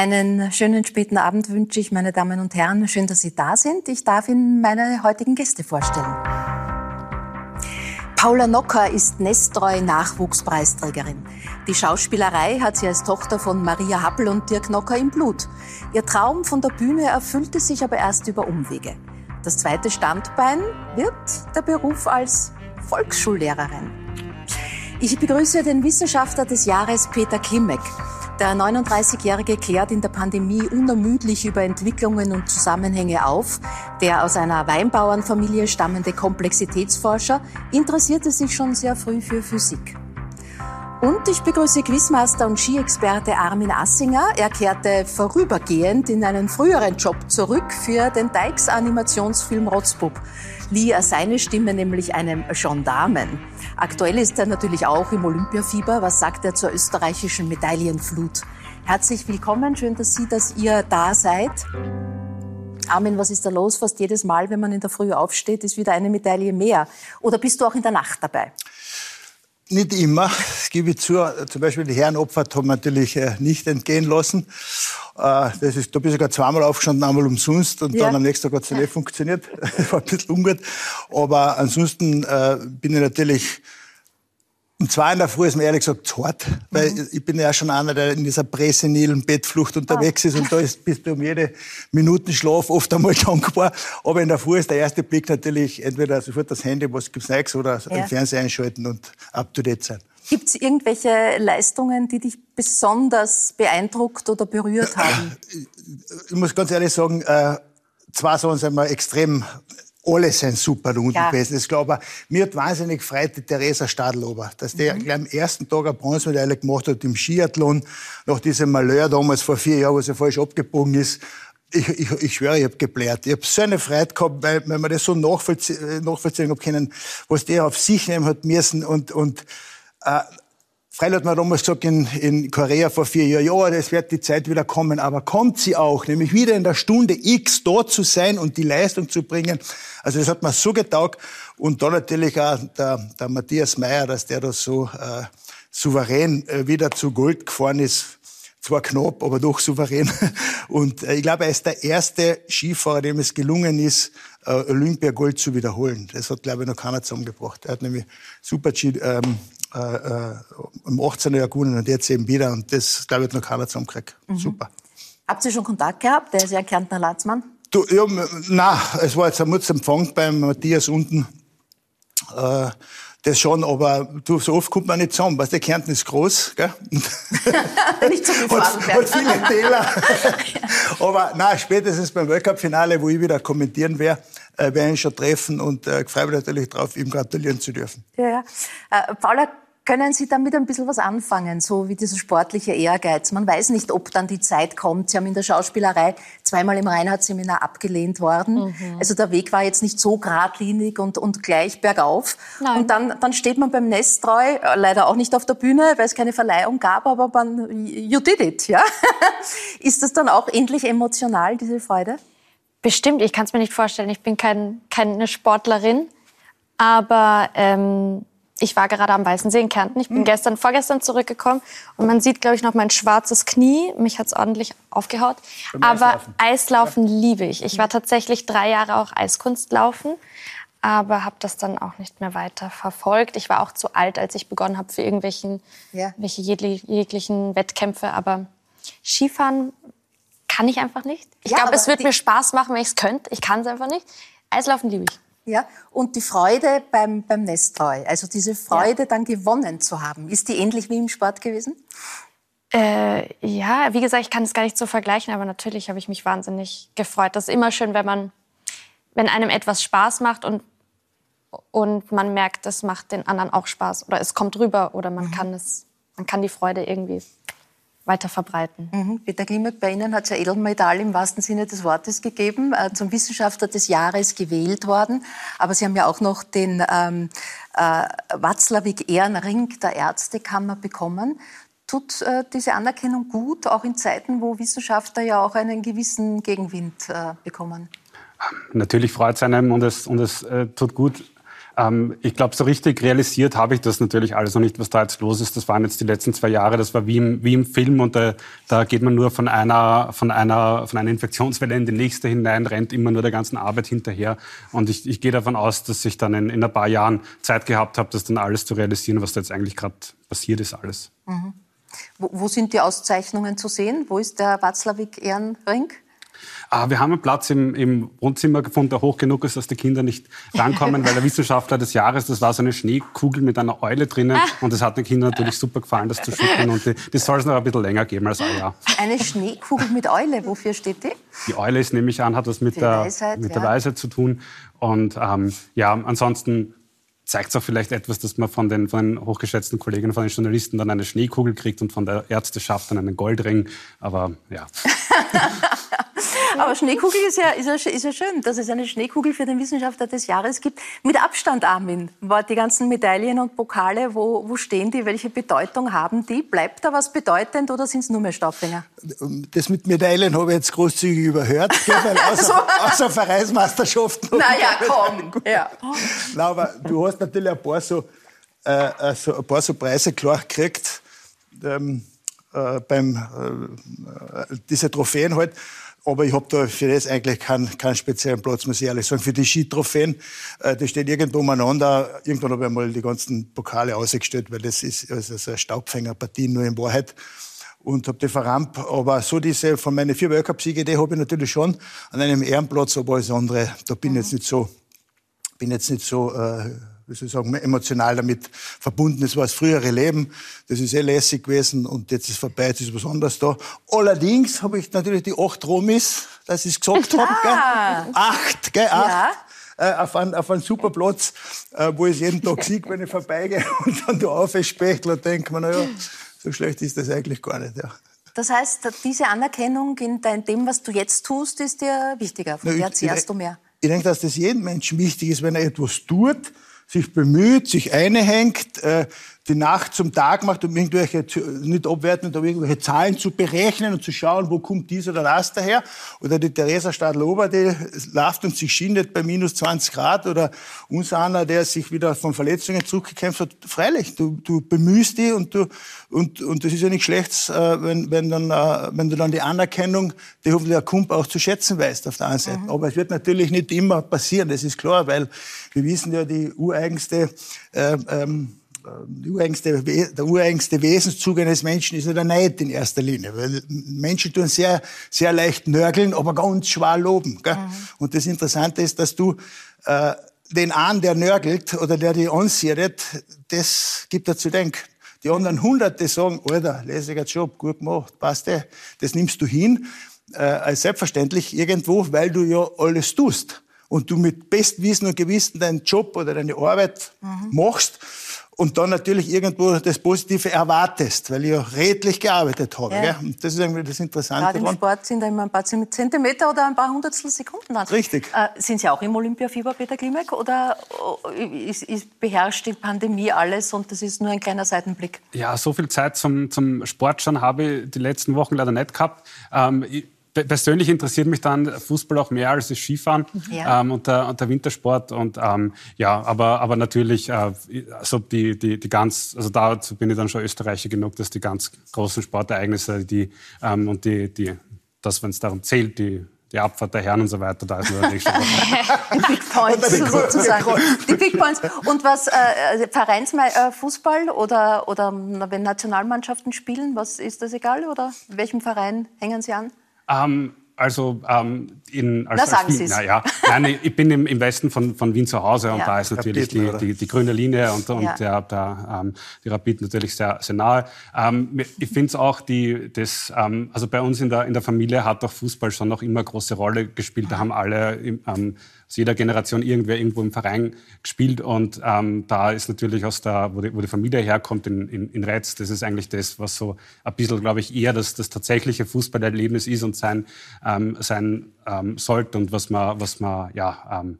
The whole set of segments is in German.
Einen schönen späten Abend wünsche ich, meine Damen und Herren. Schön, dass Sie da sind. Ich darf Ihnen meine heutigen Gäste vorstellen. Paula Nocker ist Nestreu Nachwuchspreisträgerin. Die Schauspielerei hat sie als Tochter von Maria Happel und Dirk Nocker im Blut. Ihr Traum von der Bühne erfüllte sich aber erst über Umwege. Das zweite Standbein wird der Beruf als Volksschullehrerin. Ich begrüße den Wissenschaftler des Jahres Peter Klimek. Der 39-Jährige klärt in der Pandemie unermüdlich über Entwicklungen und Zusammenhänge auf. Der aus einer Weinbauernfamilie stammende Komplexitätsforscher interessierte sich schon sehr früh für Physik. Und ich begrüße Quizmaster und Skiexperte Armin Assinger. Er kehrte vorübergehend in einen früheren Job zurück für den Dykes-Animationsfilm Rotzbub. Lieh er seine Stimme nämlich einem Gendarmen. Aktuell ist er natürlich auch im Olympiafieber. Was sagt er zur österreichischen Medaillenflut? Herzlich willkommen, schön, dass Sie, dass ihr da seid. Armin, was ist da los? Fast jedes Mal, wenn man in der Früh aufsteht, ist wieder eine Medaille mehr. Oder bist du auch in der Nacht dabei? Nicht immer, das gebe ich zu. Zum Beispiel die Herrenopfert haben wir natürlich äh, nicht entgehen lassen. Äh, das ist, da bin ich sogar zweimal aufgestanden, einmal umsonst und ja. dann am nächsten Tag hat es nicht funktioniert. Das war ein bisschen ungut. Aber ansonsten äh, bin ich natürlich um zwei in der Früh ist mir ehrlich gesagt hart, weil mhm. ich bin ja schon einer, der in dieser präsenilen Bettflucht unterwegs ah. ist und da ist, bist du um jede Minute Schlaf oft einmal dankbar. Aber in der Früh ist der erste Blick natürlich entweder sofort das Handy, was gibt's Neues, oder ja. den Fernseher einschalten und up to date sein. Gibt es irgendwelche Leistungen, die dich besonders beeindruckt oder berührt haben? Ich muss ganz ehrlich sagen, äh, zwei Sachen sind mir extrem alle sind super rund ja. gewesen. Ich glaube, mir hat wahnsinnig gefreut die Theresa Stadlober, dass die mhm. gleich am ersten Tag eine Bronzemedaille gemacht hat im Skiathlon, nach diesem Malheur damals vor vier Jahren, wo sie falsch abgebogen ist. Ich, ich, ich schwöre, ich habe geblärt. Ich habe so eine Freude gehabt, weil, weil man das so nachvollziehen, nachvollziehen habe können, was der auf sich nehmen hat müssen und, und äh, Freilich hat man damals gesagt in, in Korea vor vier Jahren, ja, es wird die Zeit wieder kommen, aber kommt sie auch, nämlich wieder in der Stunde X dort zu sein und die Leistung zu bringen. Also das hat mir so getaugt. Und dann natürlich auch der, der Matthias Meyer, dass der da so äh, souverän äh, wieder zu Gold gefahren ist. Zwar knapp, aber doch souverän. Und äh, ich glaube, er ist der erste Skifahrer, dem es gelungen ist, äh, Olympiagold zu wiederholen. Das hat, glaube ich, noch keiner zusammengebracht. Er hat nämlich Super G ähm, äh, äh, im 18. Jahrhundert und jetzt eben wieder. Und das, glaube ich, hat noch keiner zusammengekriegt. Mhm. Super. Habt ihr schon Kontakt gehabt? Der ist ja Kärntner Landsmann. Du, ja, nein, es war jetzt ein Mutzempfang beim Matthias unten. Äh, das schon, aber du, so oft kommt man nicht zusammen. Weißt du, Kärnten ist groß, gell? nicht so viel hat, hat viele Täler. aber nein, spätestens beim Weltcup-Finale, wo ich wieder kommentieren werde, äh, werden schon treffen und äh, freue mich natürlich darauf, ihm gratulieren zu dürfen. Ja, ja. Äh, Paula, können Sie damit ein bisschen was anfangen, so wie dieser sportliche Ehrgeiz? Man weiß nicht, ob dann die Zeit kommt. Sie haben in der Schauspielerei zweimal im Reinhardt-Seminar abgelehnt worden. Mhm. Also der Weg war jetzt nicht so geradlinig und, und gleich bergauf. Nein. Und dann, dann steht man beim Nesttreu, äh, leider auch nicht auf der Bühne, weil es keine Verleihung gab, aber man, you did it, ja? Ist das dann auch endlich emotional, diese Freude? Bestimmt, ich kann es mir nicht vorstellen. Ich bin kein, keine Sportlerin, aber ähm, ich war gerade am Weißen See in Kärnten. Ich bin mhm. gestern, vorgestern zurückgekommen und man sieht, glaube ich, noch mein schwarzes Knie. Mich hat es ordentlich aufgehaut. Aber Eislaufen, Eislaufen ja. liebe ich. Ich war tatsächlich drei Jahre auch Eiskunstlaufen, aber habe das dann auch nicht mehr weiter verfolgt. Ich war auch zu alt, als ich begonnen habe für irgendwelchen ja. welche jeglichen Wettkämpfe. Aber Skifahren kann ich einfach nicht. Ich ja, glaube, es wird mir Spaß machen, wenn ich es könnte. Ich kann es einfach nicht. Eislaufen liebe ich. Ja, und die Freude beim, beim Nesttreu, also diese Freude ja. dann gewonnen zu haben, ist die ähnlich wie im Sport gewesen? Äh, ja, wie gesagt, ich kann es gar nicht so vergleichen, aber natürlich habe ich mich wahnsinnig gefreut. Das ist immer schön, wenn man, wenn einem etwas Spaß macht und, und man merkt, es macht den anderen auch Spaß oder es kommt rüber oder man mhm. kann es, man kann die Freude irgendwie weiter verbreiten. Mhm. Peter Klimek, bei Ihnen hat es ja Edelmedaille im wahrsten Sinne des Wortes gegeben, äh, zum Wissenschaftler des Jahres gewählt worden. Aber Sie haben ja auch noch den ähm, äh, Watzlawick Ehrenring der Ärztekammer bekommen. Tut äh, diese Anerkennung gut, auch in Zeiten, wo Wissenschaftler ja auch einen gewissen Gegenwind äh, bekommen? Natürlich freut es einem und es, und es äh, tut gut, Ähm, ich glaube, so richtig realisiert habe ich das natürlich alles noch nicht, was da jetzt los ist. Das waren jetzt die letzten zwei Jahre. Das war wie im, wie im Film und da, da geht man nur von einer, von, einer, von einer Infektionswelle in die nächste hinein, rennt immer nur der ganzen Arbeit hinterher. Und ich, ich gehe davon aus, dass ich dann in, in ein paar Jahren Zeit gehabt habe, das dann alles zu realisieren, was da jetzt eigentlich gerade passiert ist alles. Mhm. Wo, wo, sind die Auszeichnungen zu sehen? Wo ist der Watzlawick-Ehrenring? Ah, wir haben einen Platz im, im, Wohnzimmer gefunden, der hoch genug ist, dass die Kinder nicht rankommen, weil der Wissenschaftler des Jahres, das war so eine Schneekugel mit einer Eule drinnen ah. und das hat den Kindern natürlich super gefallen, das zu schütteln und die, das soll es noch ein bisschen länger geben als ein Jahr. Eine Schneekugel mit Eule, wofür steht die? Die Eule ist nämlich an, hat was mit, der, Weisheit, mit ja. der Weisheit zu tun und ähm, ja, ansonsten zeigt es auch vielleicht etwas, dass man von den, von den hochgeschätzten Kollegen, von den Journalisten dann eine Schneekugel kriegt und von der Ärzteschaft dann einen Goldring. Aber ja. Aber Schneekugel ist ja, ist, ja, ist ja schön, dass es eine Schneekugel für den Wissenschaftler des Jahres gibt. Mit Abstand, Armin, die ganzen Medaillen und Pokale, wo, wo stehen die? Welche Bedeutung haben die? Bleibt da was bedeutend oder sind es nur mehr Staubfänger? Das mit Medaillen habe ich jetzt großzügig überhört, weil außer, außer Vereinsmeisterschaften. Naja, komm. Ja. Na, aber du hast natürlich ein paar so, äh, äh so, ein paar so Preise klar gekriegt. Ähm, äh, beim äh, diese Trophäen halt. Aber ich habe da für das eigentlich keinen, keinen speziellen Platz, muss ich ehrlich sagen. Für die Skitrophäen, äh, das steht irgendwo umeinander. Irgendwann habe ich mal die ganzen Pokale ausgestellt, weil das ist also so eine Staubfängerpartie nur in Wahrheit. Und habe die verrampt. Aber so diese, von meinen vier Weltcup-Siege, die habe ich natürlich schon an einem Ehrenplatz, aber alles andere, da bin ich mhm. jetzt nicht so, bin jetzt nicht so, äh, wie soll ich sagen, emotional damit verbunden. Das war das frühere Leben, das ist eh lässig gewesen und jetzt ist vorbei, jetzt ist was anderes da. Allerdings habe ich natürlich die acht Romis, dass ich es gesagt habe, gell? acht, gell, acht. Ja. Äh, auf, einen, auf einen super Platz, äh, wo ich jeden Tag sehe, wenn ich vorbeigehe und dann da aufspechtle und denke mir, naja, so schlecht ist das eigentlich gar nicht. Ja. Das heißt, diese Anerkennung in dem, was du jetzt tust, ist dir wichtiger. Von der zehrst du mehr. Ich denke, dass das jedem Menschen wichtig ist, wenn er etwas tut, sich bemüht, sich einhängt, äh, die Nacht zum Tag macht, um irgendwelche, nicht abwertend, aber irgendwelche Zahlen zu berechnen und zu schauen, wo kommt dies oder das daher. Oder die Theresa Stadl-Ober, die läuft und sich schindet bei minus 20 Grad. Oder unser einer, der sich wieder von Verletzungen zurückgekämpft hat. Freilich, du, du bemühst die und du, und, und das ist ja nicht schlecht, äh, wenn, wenn, dann, äh, wenn du dann die Anerkennung, die hoffentlich der Kump auch zu schätzen weißt auf der einen Seite. Mhm. Aber es wird natürlich nicht immer passieren, das ist klar, weil wir wissen ja, die ureigenste, äh, ähm, ureigenste, der ureigenste Wesenszug eines Menschen ist ja der Neid in erster Linie. Weil Menschen tun sehr, sehr leicht nörgeln, aber ganz schwer loben. Gell? Mhm. Und das Interessante ist, dass du äh, den einen, der nörgelt oder der die ansiedet, das gibt er zu denken. Die anderen Hunderte sagen, Alter, lässiger Job, gut gemacht, passt eh. Das nimmst du hin, äh, als selbstverständlich irgendwo, weil du ja alles tust. Und du mit Bestwissen und Gewissen deinen Job oder deine Arbeit mhm. machst und dann natürlich irgendwo das Positive erwartest, weil ich ja redlich gearbeitet habe. Ja. Und das ist irgendwie das Interessante. Gerade im Sport sind da immer ein paar Zentimeter oder ein paar Hundertstel Sekunden dann. Richtig. Äh, sind Sie auch im Olympiafieber, Peter Klimek, oder äh, ist, ist, beherrscht die Pandemie alles und das ist nur ein kleiner Seitenblick? Ja, so viel Zeit zum, zum Sport schon habe ich die letzten Wochen leider nicht gehabt. Ähm, ich, persönlich interessiert mich dann Fußball auch mehr als das Skifahren ja. ähm, und, der, und, der, Wintersport. Und ähm, ja, aber, aber natürlich, äh, also die, die, die ganz, also dazu bin ich dann schon Österreicher genug, dass die ganz großen Sportereignisse, die ähm, und die, die, das, wenn es darum zählt, die die Abfahrt der Herren und so weiter, da ist der nächste Die Big Points sozusagen. Die Big Points. Und was, äh, also Vereinsfußball äh, oder, oder wenn Nationalmannschaften spielen, was ist das egal? Oder welchem Verein hängen Sie an? Ähm, also ähm, in, als, Na, sagen Sie es. Ja, nein, ich bin im, im Westen von, von Wien zu Hause und ja. da ist natürlich die, die, die, grüne Linie und, und ja. der, der, ähm, die Rapid natürlich sehr, sehr nahe. Ähm, ich finde es auch, die, das, ähm, also bei uns in der, in der Familie hat auch Fußball schon noch immer eine große Rolle gespielt. Da haben alle ähm, aus jeder Generation irgendwer irgendwo im Verein gespielt. Und ähm, da ist natürlich aus der, wo die, wo die Familie herkommt, in, in, in Retz, das ist eigentlich das, was so ein bisschen, glaube ich, eher das, das tatsächliche Fußballerlebnis ist und sein, ähm, sein ähm, sollte und was man, was man ja, ähm,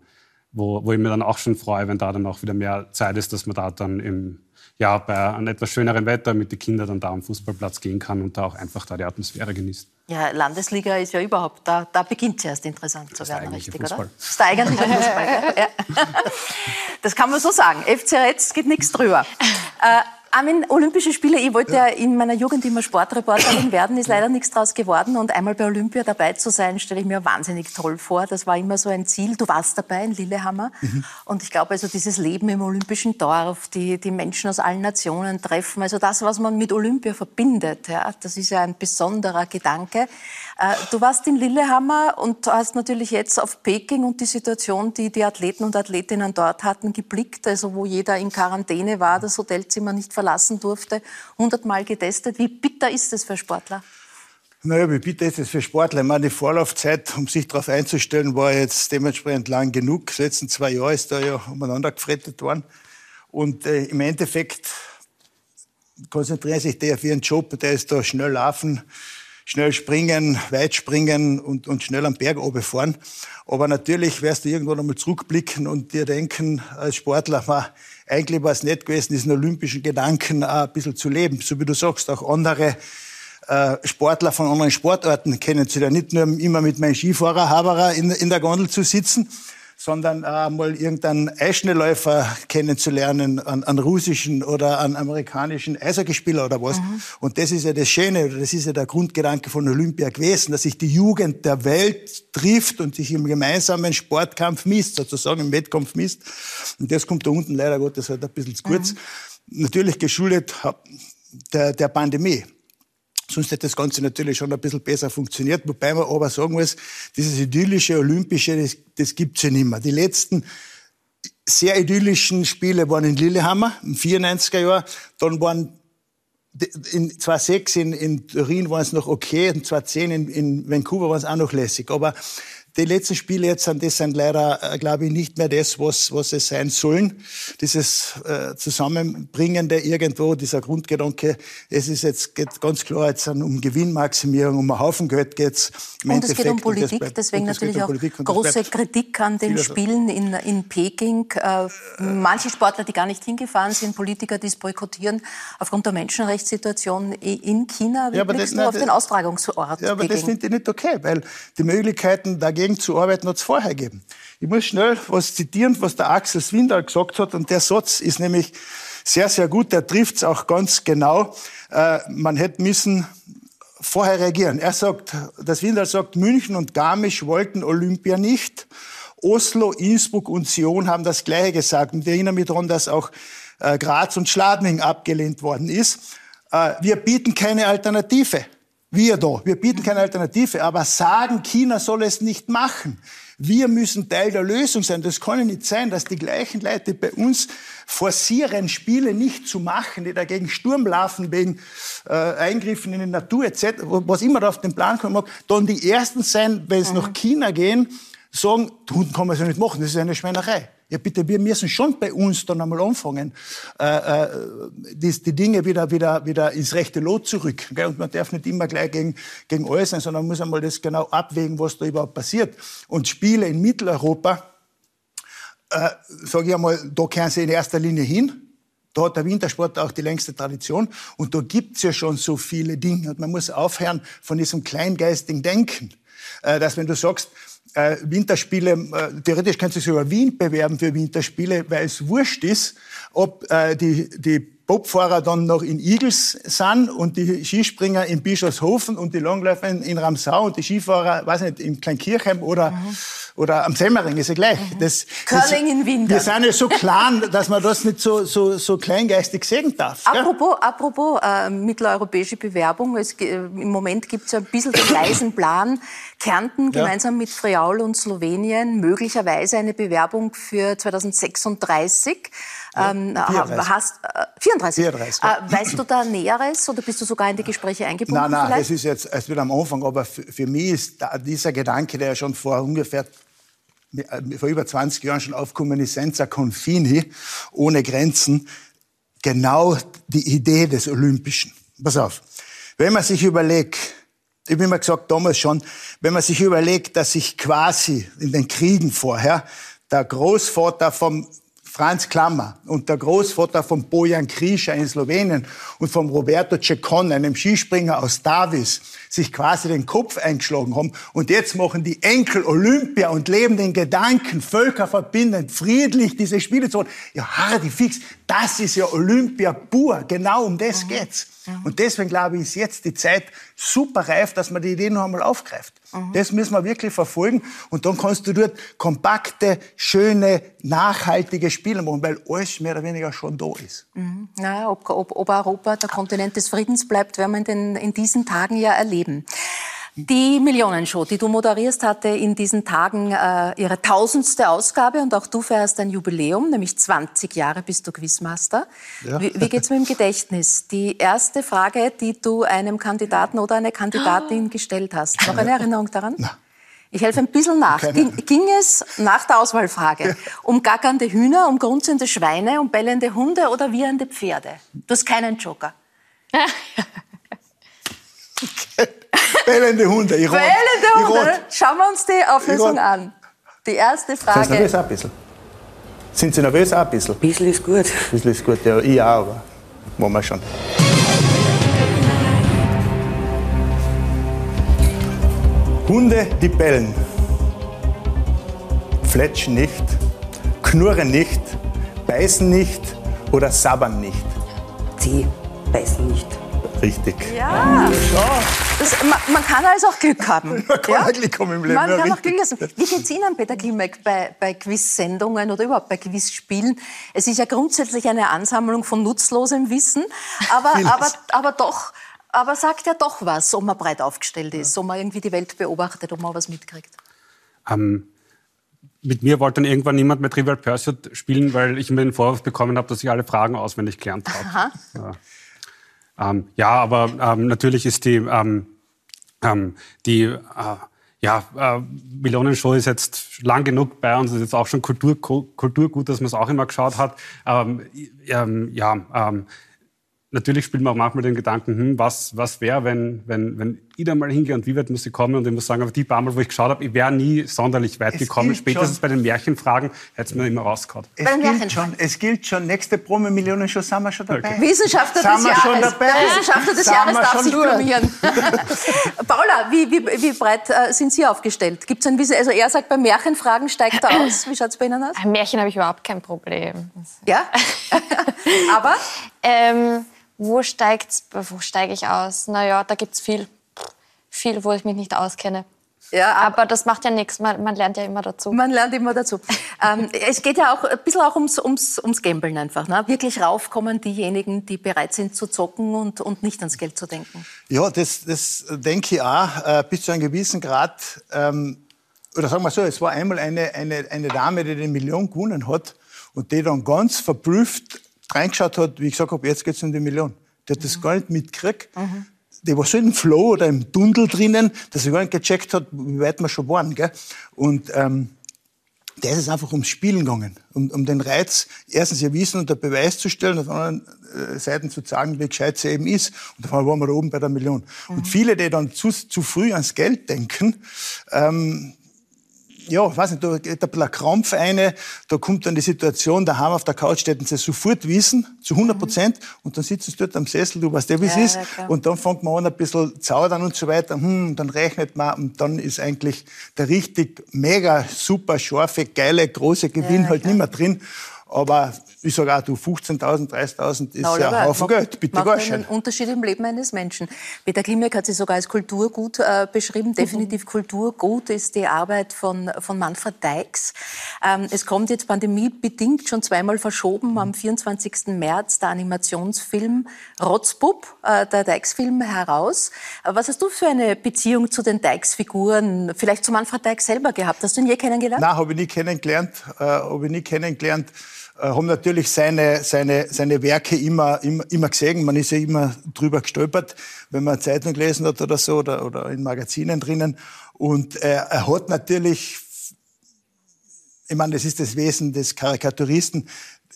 wo, wo ich mir dann auch schon freue, wenn da dann auch wieder mehr Zeit ist, dass man da dann im ja, bei einem etwas schöneren Wetter mit den Kindern dann da am Fußballplatz gehen kann und da auch einfach da die Atmosphäre genießt. Ja, Landesliga ist ja überhaupt, da, da beginnt es erst interessant zu werden, richtig, Fußball. oder? Das ist der eigentliche Fußball. ja. Das kann man so sagen. FC Retz geht nichts drüber. Äh, Armin, Olympische Spiele, ich wollte ja. ja. in meiner Jugend immer Sportreporterin werden, ist leider nichts draus geworden. Und einmal bei Olympia dabei zu sein, stelle ich mir wahnsinnig toll vor. Das war immer so ein Ziel. Du warst dabei in Lillehammer. Mhm. Und ich glaube, also dieses Leben im olympischen Dorf, die, die Menschen aus allen Nationen treffen, also das, was man mit Olympia verbindet, ja, das ist ja ein besonderer Gedanke. Äh, du warst in Lillehammer und hast natürlich jetzt auf Peking und die Situation, die die Athleten und Athletinnen dort hatten, geblickt. Also wo jeder in Quarantäne war, das Hotelzimmer nicht verlassen durfte, hundertmal getestet. Wie bitter ist es für Sportler? Naja, wie bitter ist es für Sportler? Ich meine, die Vorlaufzeit, um sich darauf einzustellen, war jetzt dementsprechend lang genug. Die letzten zwei Jahre ist da ja umeinander gefrettet worden. Und äh, im Endeffekt konzentrieren sich die auf ihren Job, der ist da schnell laufen, schnell springen, weit springen und, und schnell am Berg fahren. Aber natürlich wirst du irgendwann einmal zurückblicken und dir denken, als Sportler, man, eigentlich war es nett gewesen, diesen olympischen Gedanken auch ein bisschen zu leben. So wie du sagst, auch andere äh, Sportler von anderen Sportarten kennenzulernen. Nicht nur immer mit meinem Skifahrer Haberer in, in der Gondel zu sitzen, sondern äh, mal irgendeinen Eisschnellläufer kennenzulernen, an, an russischen oder an amerikanischen Eishockeyspieler oder was. Mhm. Und das ist ja das Schöne, das ist ja der Grundgedanke von Olympia gewesen, dass sich die Jugend der Welt trifft und sich im gemeinsamen Sportkampf misst, sozusagen im Wettkampf misst. Und das kommt da unten leider Gottes halt ein bisschen zu kurz. Mhm. Natürlich geschuldet der, der Pandemie. Sonst hätte das Ganze natürlich schon ein bisschen besser funktioniert. Wobei man aber sagen muss, dieses idyllische Olympische, das, das gibt's ja nicht mehr. Die letzten sehr idyllischen Spiele waren in Lillehammer im 94er Jahr. Dann waren in 2006 in, in Turin waren es noch okay, und 2010 in, in Vancouver waren es auch noch lässig. Aber die letzten Spiele jetzt sind, das sind leider, äh, glaube ich, nicht mehr das, was, was es sein sollen. Dieses äh, Zusammenbringende irgendwo, dieser Grundgedanke, es ist jetzt geht ganz klar jetzt um Gewinnmaximierung, um einen Haufen Geld geht's. Im und Endeffekt, es geht um Politik, bleibt, deswegen natürlich um auch große Kritik an den Spielen in, in Peking. Äh, manche Sportler, die gar nicht hingefahren sind, Politiker, die es boykottieren, aufgrund der Menschenrechtssituation in China. Wie ja, blickst das, du auf den Austragungsort Ja, aber Peking? das finde ich nicht okay, weil die Möglichkeiten dagegen dagegen zu arbeiten, hat es vorher gegeben. Ich muss schnell was zitieren, was der Axel Swindal gesagt hat. Und der Satz ist nämlich sehr, sehr gut. Der trifft es auch ganz genau. Äh, man hätte müssen vorher reagieren. Er sagt, der Swindal sagt, München und Garmisch wollten Olympia nicht. Oslo, Innsbruck und Sion haben das Gleiche gesagt. Und ich erinnere mich daran, dass auch äh, Graz und Schladming abgelehnt worden ist. Äh, wir bieten keine Alternative. Wir da, wir bieten keine Alternative, aber sagen, China soll es nicht machen. Wir müssen Teil der Lösung sein. Das kann ja nicht sein, dass die gleichen Leute bei uns forcieren, Spiele nicht zu machen, die dagegen Sturm laufen wegen äh, Eingriffen in die Natur etc., was immer da auf den Plan kommen mag, dann die Ersten sein, wenn es mhm. nach China gehen, sagen, tun kann man es ja nicht machen, das ist eine Schweinerei. Ja, bitte, wir müssen schon bei uns dann einmal anfangen, äh, äh, die, die Dinge wieder, wieder, wieder ins rechte Lot zurück. Gell? Und man darf nicht immer gleich gegen, gegen alles sein, sondern man muss einmal das genau abwägen, was da überhaupt passiert. Und Spiele in Mitteleuropa, äh, sage ich einmal, da kehren sie in erster Linie hin. Da hat der Wintersport auch die längste Tradition. Und da gibt's ja schon so viele Dinge. Und man muss aufhören von diesem kleingeistigen Denken. Äh, dass wenn du sagst, äh, Winterspiele, äh, theoretisch kannst du sogar Wien bewerben für Winterspiele, weil es wurscht ist, ob äh, die, die Bobfahrer dann noch in Igels sind und die Skispringer in Bischofshofen und die Langläufer in, in Ramsau und die Skifahrer, weiß nicht, in Kleinkirchheim oder, mhm. oder am Semmering, ist ja gleich. Mhm. Das, Curling das, in Winter. Wir sind ja so klein, dass man das nicht so, so, so kleingeistig sehen darf. Apropos, ja? apropos äh, mitteleuropäische Bewerbung, es, äh, im Moment gibt es ein bisschen den leisen Plan, Kärnten gemeinsam ja. mit Friaul und Slowenien möglicherweise eine Bewerbung für 2036. Ja, ähm, 34. Hast, äh, 34. 34 ja. äh, weißt du da Näheres oder bist du sogar in die Gespräche eingebunden? Nein, nein, vielleicht? das ist jetzt erst wieder am Anfang. Aber für, für mich ist dieser Gedanke, der ja schon vor ungefähr äh, vor über 20 Jahren schon aufgekommen ist, Senza Confini, ohne Grenzen, genau die Idee des Olympischen. Pass auf, wenn man sich überlegt, ich habe immer gesagt, damals schon, wenn man sich überlegt, dass sich quasi in den Kriegen vorher der Großvater vom Franz Klammer und der Großvater von Bojan Krischer in Slowenien und von Roberto Cecon, einem Skispringer aus Davis, sich quasi den Kopf eingeschlagen haben. Und jetzt machen die Enkel Olympia und leben den Gedanken, völkerverbindend, friedlich diese Spiele zu machen. Ja, Hardy Fix, das ist ja Olympia pur. Genau um das mhm. geht's. Mhm. Und deswegen glaube ich, ist jetzt die Zeit super reif, dass man die Idee noch einmal aufgreift. Mhm. Das müssen wir wirklich verfolgen. Und dann kannst du dort kompakte, schöne, nachhaltige Spiele machen, weil alles mehr oder weniger schon da ist. Mhm. Na, ob, ob, ob Europa der Kontinent des Friedens bleibt, werden wir in, den, in diesen Tagen ja erleben. Die Millionenshow, die du moderierst, hatte in diesen Tagen äh, ihre tausendste Ausgabe und auch du feierst ein Jubiläum, nämlich 20 Jahre bist du Quizmaster. Ja. Wie, wie geht's mit dem Gedächtnis? Die erste Frage, die du einem Kandidaten oder einer Kandidatin gestellt hast. Noch eine Erinnerung daran? Na. Ich helfe ein bisschen nach. Ging, ging, es nach der Auswahlfrage um gackernde Hühner, um grunzende Schweine, um bellende Hunde oder wiehernde Pferde? Du hast keinen Joker. Bellende Hunde. Ich Bellende ich Hunde. Schauen wir uns die Auflösung an. Die erste Frage. Sind Sie nervös auch ein bisschen? Sind Sie nervös auch ein bisschen? Ein bisschen ist gut. Ein bisschen ist gut, ja. Ich auch, aber wollen wir schon. Hunde, die bellen. Fletschen nicht, knurren nicht, beißen nicht oder sabbern nicht. Sie beißen nicht. Richtig. Ja. Das, man, man, kann also auch Glück haben. Man kann ja? Glück haben im Leben. Man ja, kann auch Glück haben. Wie geht es Ihnen, Peter Klimek, bei, bei Quiz-Sendungen oder überhaupt bei Quiz-Spielen? Es ist ja grundsätzlich eine Ansammlung von nutzlosem Wissen, aber, aber, aber doch, aber sagt ja doch was, ob man breit aufgestellt ist, ob man irgendwie die Welt beobachtet, ob man was mitkriegt. Ähm, mit mir wollte dann irgendwann niemand mehr Trivial Pursuit spielen, weil ich mir den Vorwurf bekommen habe, dass ich alle Fragen auswendig gelernt habe. Ja. Ähm, ja, aber ähm, natürlich ist die, ähm, ähm die äh, ja, äh, Millionenshow ist jetzt lang genug bei uns, ist jetzt auch schon Kultur, Kulturgut, dass man es auch immer geschaut hat. Ähm, ähm, ja, natürlich spielt man auch manchmal den Gedanken, hm, was, was wäre, wenn, wenn, wenn ich da mal hingehe und wie weit muss ich kommen? Und ich muss sagen, aber die paar Mal, wo ich geschaut habe, ich wäre nie sonderlich weit es gekommen. Spätestens schon. bei den Märchenfragen hätte es mir immer rausgehauen. Es gilt, schon, es gilt schon, nächste Promi-Millionen schon sind wir schon dabei. Okay. Wissenschaftler des Jahres. Schon dabei. Wissenschaftler des Jahres darf sich blamieren. Paula, wie, wie, wie breit äh, sind Sie aufgestellt? Gibt's ein Wissen, also er sagt, bei Märchenfragen steigt er aus. Wie schaut es bei Ihnen aus? Märchen habe ich überhaupt kein Problem. Ja? aber? Ähm, wo, steigt's, wo steige ich aus? Naja, da gibt es viel, viel, wo ich mich nicht auskenne. Ja, aber, aber das macht ja nichts, man, man, lernt ja immer dazu. Man lernt immer dazu. ähm, es geht ja auch ein bisschen auch ums, ums, ums Gambeln einfach. Ne? Wirklich raufkommen diejenigen, die bereit sind zu zocken und, und nicht ans Geld zu denken. Ja, das, das denke ich auch, äh, bis zu einem gewissen Grad. Ähm, oder sagen wir so, es war einmal eine, eine, eine Dame, die eine Million gewonnen hat und die dann ganz verblüfft reingeschaut hat, wie ich gesagt habe, jetzt geht es um die Million. Die hat das mhm. gar nicht mitgekriegt. Mhm. Die war so im Flow oder im Dundel drinnen, dass sie gar nicht gecheckt hat, wie weit wir schon waren. Gell? Und ähm, der ist es einfach ums Spielen gegangen, um, um den Reiz erstens ihr Wissen unter Beweis zu stellen, auf der anderen äh, Seite zu sagen, wie gescheit sie eben ist. Und dann waren wir da oben bei der Million. Mhm. Und viele, die dann zu, zu früh ans Geld denken, ähm, ja, weiß nicht, da geht ein bisschen Krampf eine, da kommt dann die Situation, daheim auf der Couch steht sie sofort wissen, zu 100 Prozent, mhm. und dann sitzt du dort am Sessel, du weißt ja, wie es ja, ist, ja, und dann fängt man an, ein bisschen zaudern und so weiter, hm, dann rechnet man, und dann ist eigentlich der richtig mega, super, scharfe, geile, große Gewinn ja, halt nicht mehr drin. Aber ich sage auch, du, 15.000, 30.000 ist ja ein Haufen Geld. Bitte macht einen. Unterschied im Leben eines Menschen. Peter Klimek hat sie sogar als Kulturgut äh, beschrieben. Definitiv mhm. Kulturgut ist die Arbeit von, von Manfred Deix. Ähm, es kommt jetzt pandemiebedingt schon zweimal verschoben am 24. März der Animationsfilm Rotzbub, äh, der Deix-Film, heraus. Was hast du für eine Beziehung zu den Deix-Figuren, vielleicht zu Manfred Deix selber gehabt? Hast du ihn je kennengelernt? Nein, habe ich nie kennengelernt. Äh, habe ich nie kennengelernt. Äh, haben natürlich seine, seine, seine Werke immer, immer, immer gesehen. Man ist ja immer drüber gestolpert, wenn man Zeitung gelesen hat oder so oder, oder in Magazinen drinnen. Und er, er hat natürlich, ich meine, das ist das Wesen des Karikaturisten,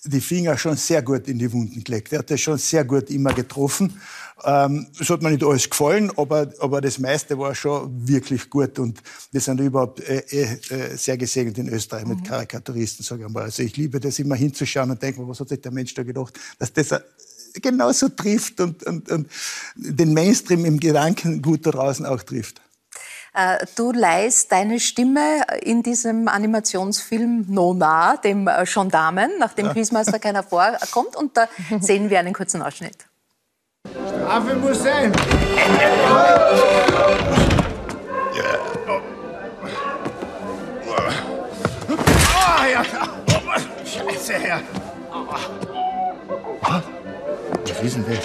die Finger schon sehr gut in die Wunden gelegt. Er hat das schon sehr gut immer getroffen. Ähm, es hat mir nicht alles gefallen, aber, aber das meiste war schon wirklich gut. Und wir sind überhaupt äh, äh, äh sehr gesegnet in Österreich mit mhm. Karikaturisten, sage ich mal. Also ich liebe das immer hinzuschauen und denke mir, was hat sich der Mensch da gedacht, dass das genauso trifft und, und, und den Mainstream im Gedankengut da draußen auch trifft. Äh, du leihst deine Stimme in diesem Animationsfilm Nona, dem äh, Gendarmen, nachdem Quizmaster keiner vorkommt. Und da sehen wir einen kurzen Ausschnitt. Strafe muss sein. Oh, ja. Scheiße, Herr. Was ist denn das?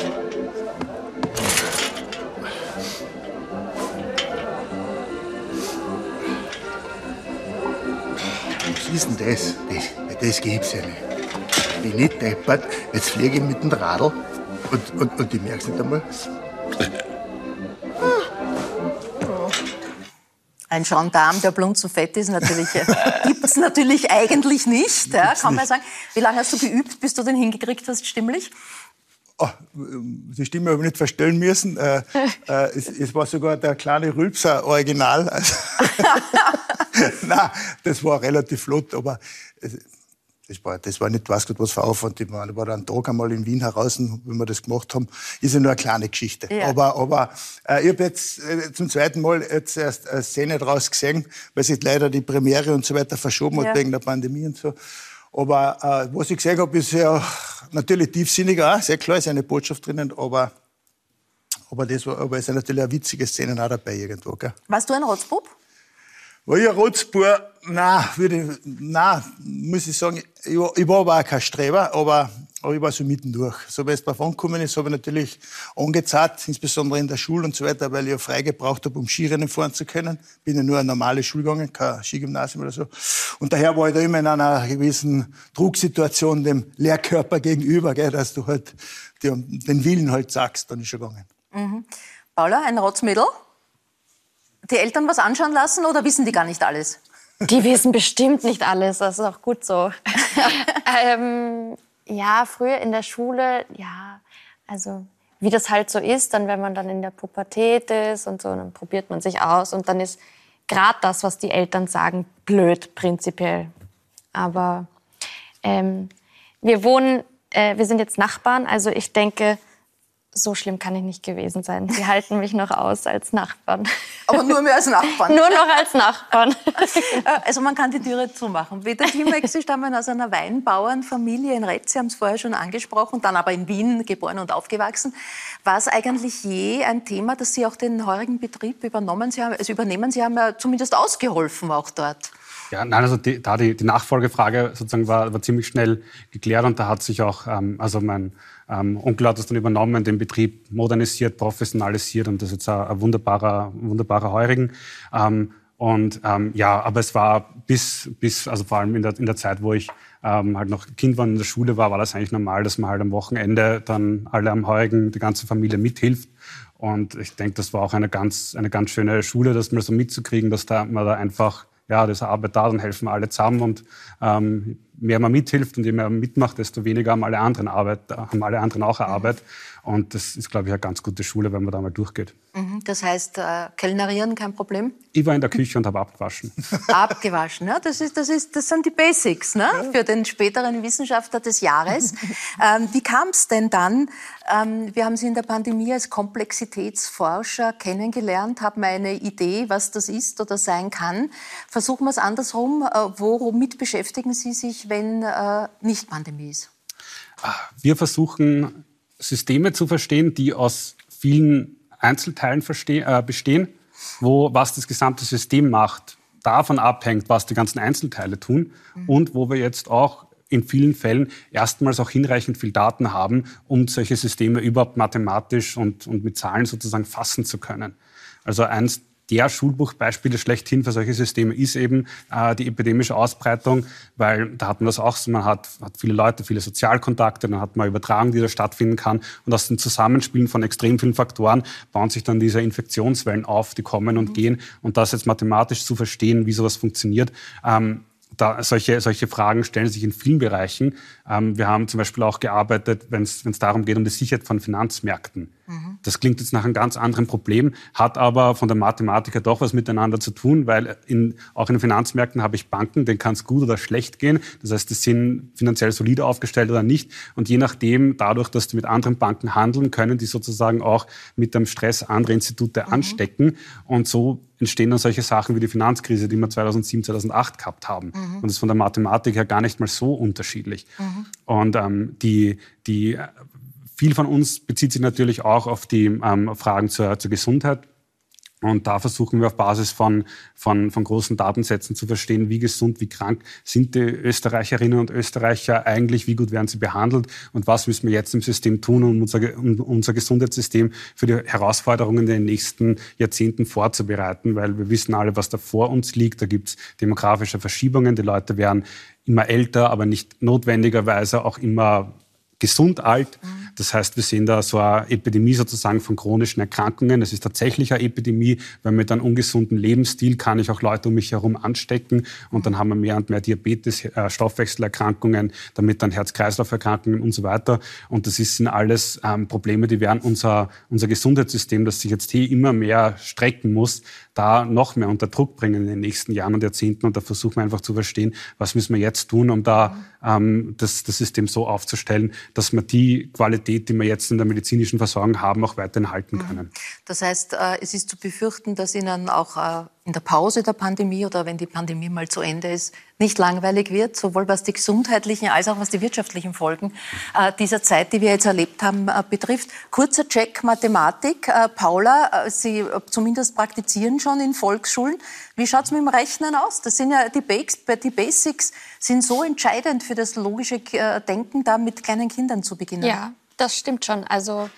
Was ist denn das? Das, das gibt's ja nicht. Bin ich deppert, jetzt fliege ich mit dem Radl und, und, und ich merk's nicht einmal. Ein Gendarm, der blunzenfett ist, natürlich, äh, gibt's natürlich eigentlich nicht, ja, kann man sagen. Wie lange hast du geübt, bis du den hingekriegt hast, stimmlich? Oh, die Stimme habe ich nicht verstellen müssen. Äh, äh, es, es, war sogar der kleine Rülpser Original. Also Nein, das war relativ flott, aber das war, das war nicht was, was für Aufwand. Ich war, war dann einen Tag einmal in Wien heraus, wenn wir das gemacht haben. Ist ja nur eine kleine Geschichte. Ja. Aber, aber äh, ich habe jetzt äh, zum zweiten Mal jetzt erst eine Szene draus gesehen, weil sich leider die Premiere und so weiter verschoben ja. hat wegen der Pandemie und so. Aber äh, was ich gesehen habe, ist ja natürlich tiefsinnig auch. Sehr klar ist eine Botschaft drinnen, aber, aber, das war, aber es sind natürlich auch witzige Szenen auch dabei irgendwo. Gell? Warst du ein Rotzbub? War ich ein Rotzbub? Nein, würde, nein, muss ich sagen, ich war, ich war aber auch kein Streber, aber, aber ich war so mittendurch. So, wenn es drauf angekommen ist, habe ich natürlich angezahlt, insbesondere in der Schule und so weiter, weil ich ja frei gebraucht habe, um Skirennen fahren zu können. Bin ja nur eine normale Schule gegangen, kein Skigymnasium oder so. Und daher war ich da immer in einer gewissen Drucksituation dem Lehrkörper gegenüber, gell, dass du halt den Willen halt sagst, dann ist schon gegangen. Mhm. Paula, ein Rotzmädel? Die Eltern was anschauen lassen oder wissen die gar nicht alles? Die wissen bestimmt nicht alles, das ist auch gut so. ähm, ja, früher in der Schule, ja, also wie das halt so ist, dann wenn man dann in der Pubertät ist und so, dann probiert man sich aus und dann ist gerade das, was die Eltern sagen, blöd prinzipiell. Aber ähm, wir wohnen, äh, wir sind jetzt Nachbarn, also ich denke, so schlimm kann ich nicht gewesen sein. Sie halten mich noch aus als Nachbarn. Aber nur mehr als Nachbarn. nur noch als Nachbarn. Äh, also man kann die Türe zumachen. Peter Timex, Sie stammen aus einer Weinbauernfamilie in Retz, Sie haben es vorher schon angesprochen, dann aber in Wien geboren und aufgewachsen. War es eigentlich je ein Thema, dass Sie auch den heurigen Betrieb übernommen Sie haben, also übernehmen? Sie haben ja zumindest ausgeholfen auch dort. Ja, nein, also die, da die, die Nachfolgefrage sozusagen war, war ziemlich schnell geklärt und da hat sich auch, ähm, also mein ähm, Onkel hat das dann übernommen, den Betrieb modernisiert, professionalisiert und das ist jetzt ein, wunderbarer, wunderbarer Heurigen. Ähm, und ähm, ja, aber es war bis, bis also vor allem in der, in der Zeit, wo ich ähm, halt noch Kind war und in der Schule war, war das eigentlich normal, dass man halt am Wochenende dann alle am Heurigen, die ganze Familie mithilft. Und ich denke, das war auch eine ganz, eine ganz schöne Schule, das mal so mitzukriegen, dass da, man da einfach ja, das Arbeit da, dann helfen alle zusammen und ähm, mehr man mithilft und je mehr man mitmacht, desto weniger haben alle anderen Arbeit, haben alle anderen auch eine Arbeit. Und das ist, glaube ich, eine ganz gute Schule, wenn man da mal durchgeht. Mhm. Das heißt, äh, Kellnerieren kein Problem? Ich war in der Küche und habe abgewaschen. Abgewaschen, ja, das, ist, das, ist, das sind die Basics ne? für den späteren Wissenschaftler des Jahres. ähm, wie kam es denn dann? Ähm, wir haben Sie in der Pandemie als Komplexitätsforscher kennengelernt, haben eine Idee, was das ist oder sein kann. Versuchen wir es andersrum. Äh, womit beschäftigen Sie sich, wenn äh, nicht Pandemie ist? Ah, wir versuchen Systeme zu verstehen, die aus vielen Einzelteilen äh, bestehen, wo was das gesamte System macht, davon abhängt, was die ganzen Einzelteile tun mhm. und wo wir jetzt auch in vielen Fällen erstmals auch hinreichend viel Daten haben, um solche Systeme überhaupt mathematisch und, und mit Zahlen sozusagen fassen zu können. Also eins der Schulbuchbeispiele schlechthin für solche Systeme ist eben äh, die epidemische Ausbreitung, weil da hat man das auch so, man hat, hat viele Leute, viele Sozialkontakte, dann hat man Übertragung, die da stattfinden kann und aus dem Zusammenspielen von extrem vielen Faktoren bauen sich dann diese Infektionswellen auf, die kommen und mhm. gehen und das jetzt mathematisch zu verstehen, wie sowas funktioniert, ähm, da solche, solche Fragen stellen sich in vielen Bereichen. Ähm, wir haben zum Beispiel auch gearbeitet, wenn es darum geht, um die Sicherheit von Finanzmärkten. Mhm. Das klingt jetzt nach einem ganz anderen Problem, hat aber von der Mathematik her doch was miteinander zu tun, weil in, auch in den Finanzmärkten habe ich Banken, denen kann es gut oder schlecht gehen. Das heißt, die sind finanziell solide aufgestellt oder nicht. Und je nachdem, dadurch, dass die mit anderen Banken handeln, können die sozusagen auch mit dem Stress andere Institute mhm. anstecken. Und so entstehen dann solche Sachen wie die Finanzkrise, die wir 2007, 2008 gehabt haben. Mhm. Und das ist von der Mathematik her gar nicht mal so unterschiedlich. Mhm. Und ähm, die, die viel von uns bezieht sich natürlich auch auf die ähm, Fragen zur, zur Gesundheit. Und da versuchen wir auf Basis von, von, von großen Datensätzen zu verstehen, wie gesund, wie krank sind die Österreicherinnen und Österreicher eigentlich, wie gut werden sie behandelt und was müssen wir jetzt im System tun, um unser, um unser Gesundheitssystem für die Herausforderungen in den nächsten Jahrzehnten vorzubereiten, weil wir wissen alle, was da vor uns liegt. Da gibt es demografische Verschiebungen, die Leute werden immer älter, aber nicht notwendigerweise auch immer gesund alt. Mhm. Das heißt, wir sehen da so eine Epidemie sozusagen von chronischen Erkrankungen. Es ist tatsächlich eine Epidemie, weil mit einem ungesunden Lebensstil kann ich auch Leute um mich herum anstecken und dann haben wir mehr und mehr Diabetes, äh, Stoffwechselerkrankungen, damit dann Herz-Kreislauf-Erkrankungen und so weiter. Und das sind alles ähm, Probleme, die werden unser, unser Gesundheitssystem, das sich jetzt hier immer mehr strecken muss, da noch mehr unter Druck bringen in den nächsten Jahren und Jahrzehnten. Und da versuchen wir einfach zu verstehen, was müssen wir jetzt tun, um da ähm, das, das System so aufzustellen, dass wir die Qualität, die wir jetzt in der medizinischen Versorgung haben, auch weiterhin halten mhm. können. Das heißt, äh, es ist zu befürchten, dass Ihnen auch äh, in der Pause der Pandemie oder wenn die Pandemie mal zu Ende ist, nicht langweilig wird, sowohl was die gesundheitlichen als auch was die wirtschaftlichen Folgen äh, dieser Zeit, die wir jetzt erlebt haben, äh, betrifft. Kurzer Check Mathematik. Äh, Paula, Sie zumindest praktizieren schon in Volksschulen. Wie schaut es mit dem Rechnen aus? Das sind ja die, die Basics sind so entscheidend für das logische Denken, da mit kleinen Kindern zu beginnen. Ja, das stimmt schon. Also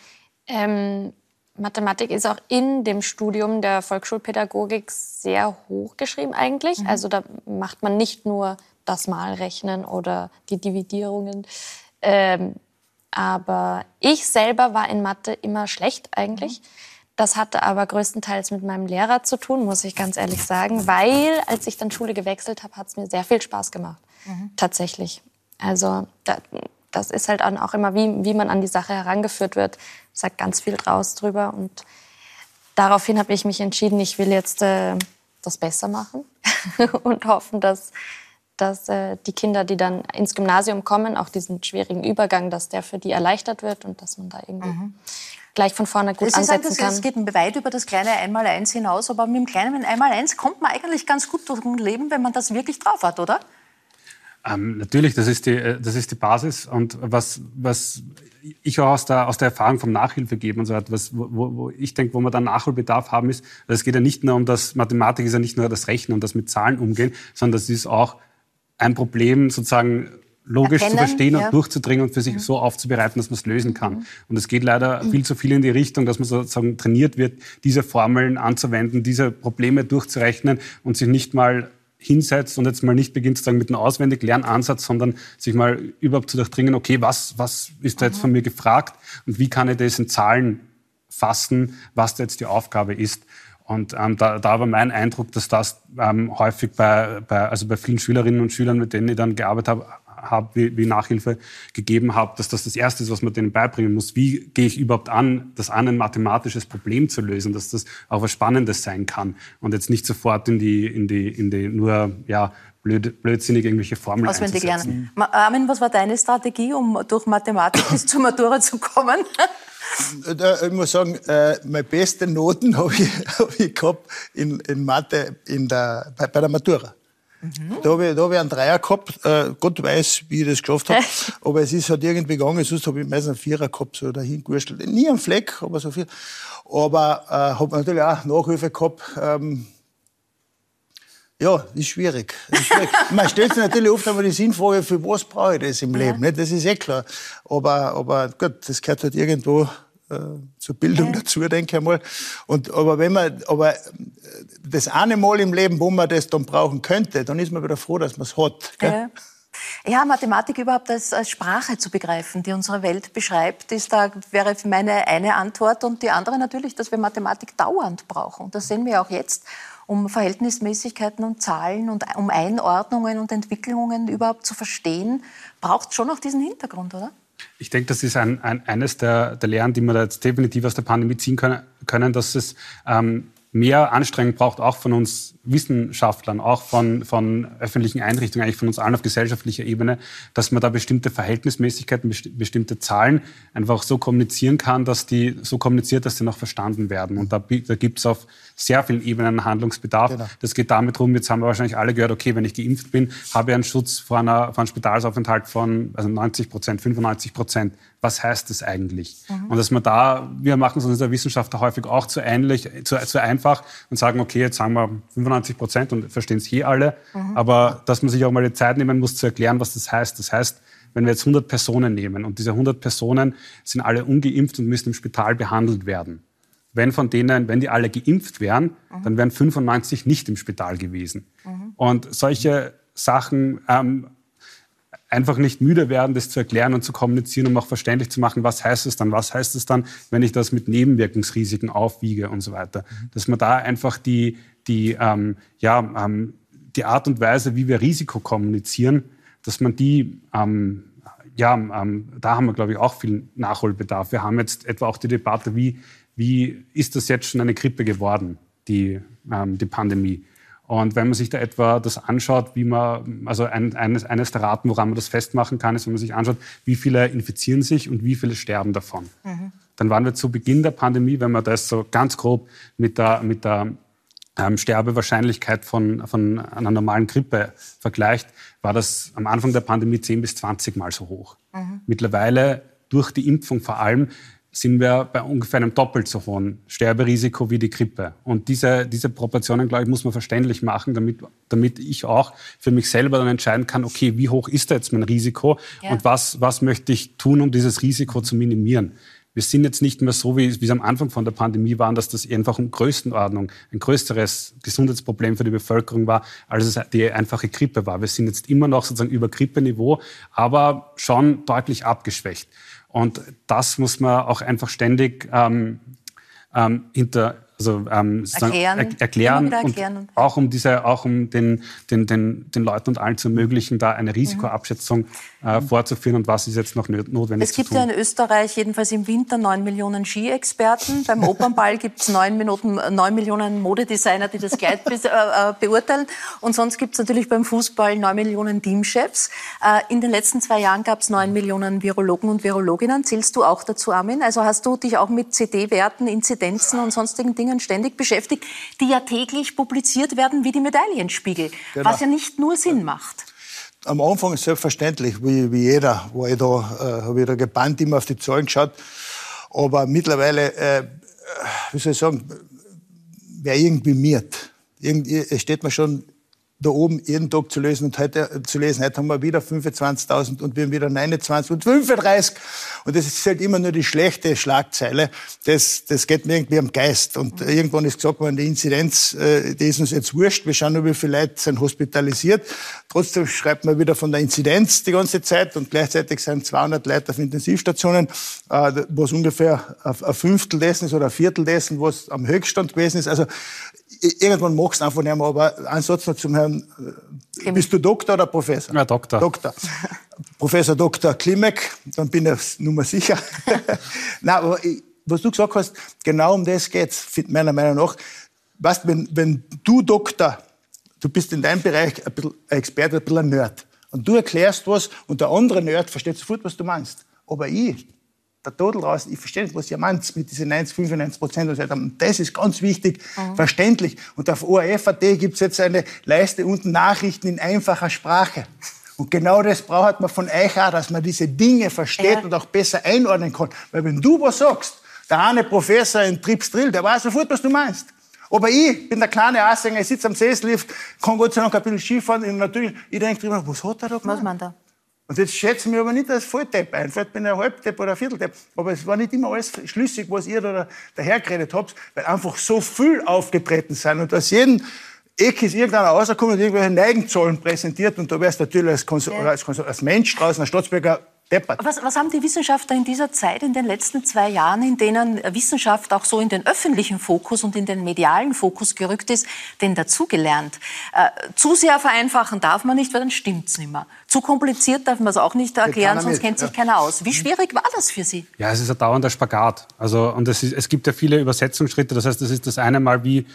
ähm, Mathematik ist auch in dem Studium der Volksschulpädagogik sehr hoch geschrieben eigentlich. Mhm. Also da macht man nicht nur das Malrechnen oder die Dividierungen. Ähm, aber ich selber war in Mathe immer schlecht eigentlich. Mhm. Das hatte aber größtenteils mit meinem Lehrer zu tun, muss ich ganz ehrlich sagen, weil als ich dann Schule gewechselt habe, hat es mir sehr viel Spaß gemacht. Mhm. Tatsächlich. Also da, das ist halt auch immer, wie, wie man an die Sache herangeführt wird. Sagt ganz viel draus drüber. Und daraufhin habe ich mich entschieden, ich will jetzt äh, das besser machen und hoffen, dass, dass äh, die Kinder, die dann ins Gymnasium kommen, auch diesen schwierigen Übergang, dass der für die erleichtert wird und dass man da irgendwie mhm. gleich von vorne gut das ansetzen kann. Es geht weit über das kleine Einmaleins hinaus, aber mit dem kleinen Einmaleins kommt man eigentlich ganz gut durch ein Leben, wenn man das wirklich drauf hat, oder? Ähm, natürlich, das ist, die, äh, das ist die Basis. Und was, was ich auch aus der, aus der Erfahrung vom Nachhilfe geben und so etwas, wo, wo ich denke, wo wir dann Nachholbedarf haben, ist, es geht ja nicht nur um das, Mathematik ist ja nicht nur das Rechnen und das mit Zahlen umgehen, sondern das ist auch ein Problem sozusagen logisch Erkennen, zu verstehen ja. und durchzudringen und für sich mhm. so aufzubereiten, dass man es lösen kann. Mhm. Und es geht leider viel zu viel in die Richtung, dass man sozusagen trainiert wird, diese Formeln anzuwenden, diese Probleme durchzurechnen und sich nicht mal hinsetzt und jetzt mal nicht beginnt sozusagen mit einem auswendig Lernansatz, sondern sich mal überhaupt zu durchdringen, okay, was, was ist da jetzt von mir gefragt und wie kann ich das in Zahlen fassen, was da jetzt die Aufgabe ist. Und ähm, da, da war mein Eindruck, dass das ähm, häufig bei, bei, also bei vielen Schülerinnen und Schülern, mit denen ich dann gearbeitet habe, habe, wie, wie Nachhilfe gegeben habe, dass das das Erste ist, was man denen beibringen muss. Wie gehe ich überhaupt an, das an, ein mathematisches Problem zu lösen, dass das auch was Spannendes sein kann und jetzt nicht sofort in die, in die, in die nur, ja, blöd, blödsinnig irgendwelche Formeln Auswendig lernen. Armin, was war deine Strategie, um durch Mathematik bis zur Matura zu kommen? Äh, ich muss sagen, äh, meine besten Noten habe ich, hab ich gehabt in, in Mathe in der, bei, bei der Matura. Mhm. Da habe ich, hab ich einen Dreier gehabt. Äh, Gott weiß, wie ich das geschafft habe. aber es ist halt irgendwie gegangen. Sonst habe ich meistens einen Vierer gehabt, so dahin gewurschtelt. Nie einen Fleck, aber so viel. Aber äh, habe natürlich auch Nachhilfe gehabt. Ähm, ja, ist schwierig. Ist schwierig. Man stellt sich natürlich oft einmal die Sinnfrage, für was brauche ich das im Leben? Ja. Das ist eh klar. Aber, aber gut, das gehört halt irgendwo äh, zur Bildung ja. dazu, denke ich mal. Und, aber wenn man, aber das eine Mal im Leben, wo man das dann brauchen könnte, dann ist man wieder froh, dass man es hat. Gell? Ja. Ja, Mathematik überhaupt als, als, Sprache zu begreifen, die unsere Welt beschreibt, ist da wäre meine eine Antwort und die andere natürlich, dass wir Mathematik dauernd brauchen. Das sehen wir auch jetzt. um Verhältnismäßigkeiten und Zahlen und um Einordnungen und Entwicklungen überhaupt zu verstehen, braucht schon noch diesen Hintergrund, oder? Ich denke, das ist ein, ein, eines der, der Lehren, die wir da jetzt definitiv aus der Pandemie ziehen können, können dass es ähm, mehr Anstrengung braucht, auch von uns Wissenschaftlern, auch von, von öffentlichen Einrichtungen, eigentlich von uns allen auf gesellschaftlicher Ebene, dass man da bestimmte Verhältnismäßigkeiten, bestimmte Zahlen einfach so kommunizieren kann, dass die so kommuniziert, dass sie noch verstanden werden. Und da, da gibt es auf sehr vielen Ebenen Handlungsbedarf. Genau. Das geht damit rum, jetzt haben wir wahrscheinlich alle gehört, okay, wenn ich geimpft bin, habe ich einen Schutz vor, einer, vor einem Spitalsaufenthalt von also 90 Prozent, 95 Prozent. Was heißt das eigentlich? Mhm. Und dass man da, wir machen es uns in der Wissenschaft häufig auch zu, ähnlich, zu, zu einfach und sagen, okay, jetzt sagen wir 95 Prozent und verstehen es hier alle. Mhm. Aber dass man sich auch mal die Zeit nehmen muss, zu erklären, was das heißt. Das heißt, wenn wir jetzt 100 Personen nehmen und diese 100 Personen sind alle ungeimpft und müssen im Spital behandelt werden. Wenn von denen, wenn die alle geimpft wären, mhm. dann wären 95 nicht im Spital gewesen. Mhm. Und solche Sachen ähm, einfach nicht müde werden, das zu erklären und zu kommunizieren, um auch verständlich zu machen, was heißt es dann, was heißt es dann, wenn ich das mit Nebenwirkungsrisiken aufwiege und so weiter. Dass man da einfach die, die, ähm, ja, ähm, die Art und Weise, wie wir Risiko kommunizieren, dass man die, ähm, ja, ähm, da haben wir, glaube ich, auch viel Nachholbedarf. Wir haben jetzt etwa auch die Debatte, wie, wie ist das jetzt schon eine Grippe geworden, die, ähm, die Pandemie. Und wenn man sich da etwa das anschaut, wie man, also ein, eines, eines der Raten, woran man das festmachen kann, ist, wenn man sich anschaut, wie viele infizieren sich und wie viele sterben davon. Mhm. Dann waren wir zu Beginn der Pandemie, wenn man das so ganz grob mit der, mit der ähm, Sterbewahrscheinlichkeit von, von einer normalen Grippe vergleicht, war das am Anfang der Pandemie 10 bis 20 Mal so hoch. Mhm. Mittlerweile durch die Impfung vor allem sind wir bei ungefähr einem doppelt so hohen Sterberisiko wie die Grippe. Und diese, diese Proportionen, glaube ich, muss man verständlich machen, damit, damit ich auch für mich selber dann entscheiden kann, okay, wie hoch ist da jetzt mein Risiko ja. und was, was möchte ich tun, um dieses Risiko zu minimieren wir sind jetzt nicht mehr so, wie, wie es am Anfang von der Pandemie war, dass das einfach in Größenordnung ein größeres Gesundheitsproblem für die Bevölkerung war, als es die einfache Grippe war. Wir sind jetzt immer noch sozusagen über Grippeniveau, aber schon deutlich abgeschwächt. Und das muss man auch einfach ständig ähm, ähm, hinter, also ähm, erklären, er, erklären, erklären. Und auch um diese, auch um den, den, den, den Leuten und allen zu ermöglichen, da eine Risikoabschätzung äh, vorzuführen und was ist jetzt noch notwendig Es gibt ja in Österreich jedenfalls im Winter neun Millionen Skiexperten. Beim Opernball gibt es neun, neun Millionen Modedesigner, die das Kleid be äh, äh, beurteilen. Und sonst gibt es natürlich beim Fußball neun Millionen Teamchefs. Äh, in den letzten zwei Jahren gab es neun Millionen Virologen und Virologinnen. Zählst du auch dazu, Armin? Also hast du dich auch mit CD-Werten, Inzidenzen und sonstigen Dingen Dingen ständig beschäftigt, die ja täglich publiziert werden wie die Medaillenspiegel, genau. was ja nicht nur Sinn macht. Am Anfang ist selbstverständlich, wie, wie jeder, war ich da, äh, habe ich da gebannt immer auf die Zahlen geschaut. Aber mittlerweile, äh, wie soll ich sagen, wer irgendwie miert. Irgendwie steht man schon da oben jeden Tag zu lesen und heute äh, zu lesen. Heute haben wir wieder 25.000 und wir haben wieder 29 und 35. Und das ist halt immer nur die schlechte Schlagzeile. Das, das geht mir irgendwie am Geist. Und irgendwann ist gesagt worden, die Inzidenz, äh, die ist uns jetzt wurscht. Wir schauen nur, wie viele Leute sind hospitalisiert. Trotzdem schreibt man wieder von der Inzidenz die ganze Zeit und gleichzeitig sind 200 Leute auf Intensivstationen, äh, was ungefähr ein Fünftel dessen ist oder ein Viertel dessen, was am Höchststand gewesen ist. Also irgendwann magst du einfach nicht mehr, aber ein Satz noch zum Herrn, äh, bist du Doktor oder Professor? Ja, Doktor. Doktor. Professor Dr. Klimek, dann bin ich nur sicher. Nein, aber ich, was du gesagt hast, genau um das geht's, meiner Meinung nach. Weißt, wenn, wenn du Doktor, du bist in deinem Bereich ein bisschen ein Experte, ein bisschen ein Nerd, und du erklärst was und der andere Nerd versteht sofort, was du meinst. Aber ich, der Todel raus, ich verstehe nicht, was ihr meint mit diesen 90, 95 Prozent und so weiter. Und das ist ganz wichtig, mhm. verständlich. Und auf ORF.at gibt es jetzt eine Leiste unten Nachrichten in einfacher Sprache. Und genau das braucht man von euch auch, dass man diese Dinge versteht ja. und auch besser einordnen kann. Weil wenn du was sagst, der eine Professor in Trips Drill, der weiß sofort, was du meinst. Aber ich bin der kleine Assinger, ich sitze am Seeslift, kann Gott sei Dank ein bisschen Skifahren und natürlich, ich denke drüber, was hat er da gemacht? Was meint er? Und jetzt schätze ich mich aber nicht als Volldepp ein. Vielleicht bin ich ein Halbdepp oder ein Vierteldepp. Aber es war nicht immer alles schlüssig, was ihr da dahergeredet habt, weil einfach so viel aufgetreten sind. Und aus jedem Eck ist irgendeiner rausgekommen und irgendwelche Neigenzahlen präsentiert. Und da wärst du natürlich als, Kons ja. als, als, Mensch draußen, als Staatsbürger, deppert. Was, was, haben die Wissenschaftler in dieser Zeit, in den letzten zwei Jahren, in denen Wissenschaft auch so in den öffentlichen Fokus und in den medialen Fokus gerückt ist, denn dazugelernt? Äh, zu sehr vereinfachen darf man nicht, weil dann stimmt's nicht mehr. Zu kompliziert darf man es auch nicht erklären, sonst mit. kennt sich ja. keiner aus. Wie schwierig war das für Sie? Ja, es ist ein dauernder Spagat. Also, und es, ist, es gibt ja viele Übersetzungsschritte. Das heißt, das ist das eine Mal wie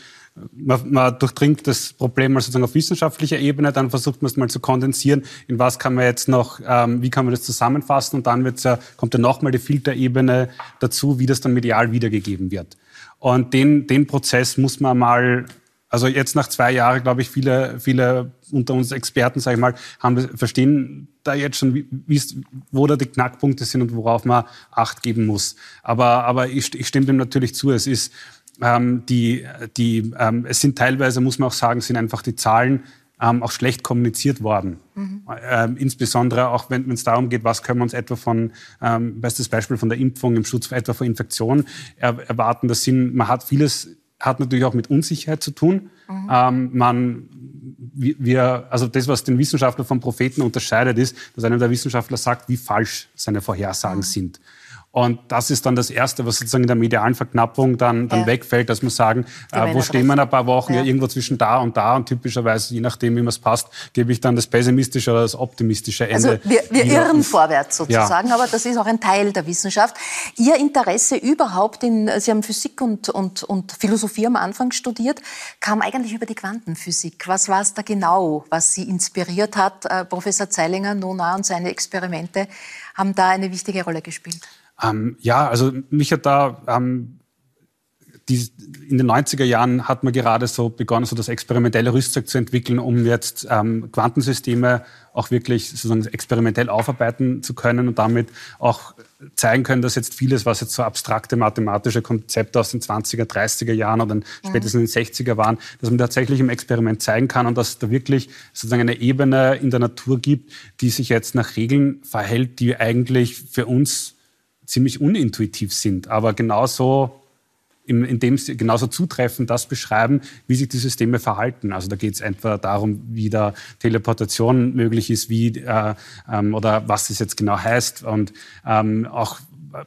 man, man durchdringt das Problem mal sozusagen auf wissenschaftlicher Ebene, dann versucht man es mal zu kondensieren, in was kann man jetzt noch, ähm, wie kann man das zusammenfassen und dann wird's ja, kommt ja nochmal die Filterebene dazu, wie das dann medial wiedergegeben wird. Und den, den Prozess muss man mal, also jetzt nach zwei Jahren, glaube ich, viele, viele unter uns Experten, sage ich mal, haben verstehen da jetzt schon, wie, wo da die Knackpunkte sind und worauf man Acht geben muss. Aber, aber ich, ich stimme dem natürlich zu. Es ist, ähm, die, die, ähm, es sind teilweise, muss man auch sagen, sind einfach die Zahlen ähm, auch schlecht kommuniziert worden. Mhm. Ähm, insbesondere auch, wenn es darum geht, was können wir uns etwa von, ähm, bestes Beispiel von der Impfung im Schutz etwa vor Infektionen er, erwarten. Das sind, man hat vieles, hat natürlich auch mit Unsicherheit zu tun. Mhm. Ähm, man, wir, also das, was den Wissenschaftler vom Propheten unterscheidet, ist, dass einer der Wissenschaftler sagt, wie falsch seine Vorhersagen mhm. sind. Und das ist dann das Erste, was sozusagen in der medialen Verknappung dann, dann ja. wegfällt, dass wir sagen, äh, wo stehen wir in ein paar Wochen, ja. ja. irgendwo zwischen da und da. Und typischerweise, je nachdem, wie mir es passt, gebe ich dann das pessimistische oder das optimistische Ende. Also wir, wir irren vorwärts sozusagen, ja. aber das ist auch ein Teil der Wissenschaft. Ihr Interesse überhaupt in, Sie haben Physik und, und, und Philosophie am Anfang studiert, kam eigentlich über die Quantenphysik. Was war es da genau, was Sie inspiriert hat? Äh, Professor Zeilinger, Nona und seine Experimente haben da eine wichtige Rolle gespielt. Ähm, ja, also mich hat da ähm, die, in den 90er Jahren hat man gerade so begonnen, so das experimentelle Rüstzeug zu entwickeln, um jetzt ähm, Quantensysteme auch wirklich sozusagen experimentell aufarbeiten zu können und damit auch zeigen können, dass jetzt vieles, was jetzt so abstrakte mathematische Konzepte aus den 20er, 30er Jahren oder spätestens in den 60er waren, dass man tatsächlich im Experiment zeigen kann und dass da wirklich sozusagen eine Ebene in der Natur gibt, die sich jetzt nach Regeln verhält, die eigentlich für uns ziemlich unintuitiv sind, aber genauso in dem genauso zutreffend das beschreiben, wie sich die Systeme verhalten. Also da geht es etwa darum, wie da Teleportation möglich ist, wie äh, ähm, oder was das jetzt genau heißt und ähm, auch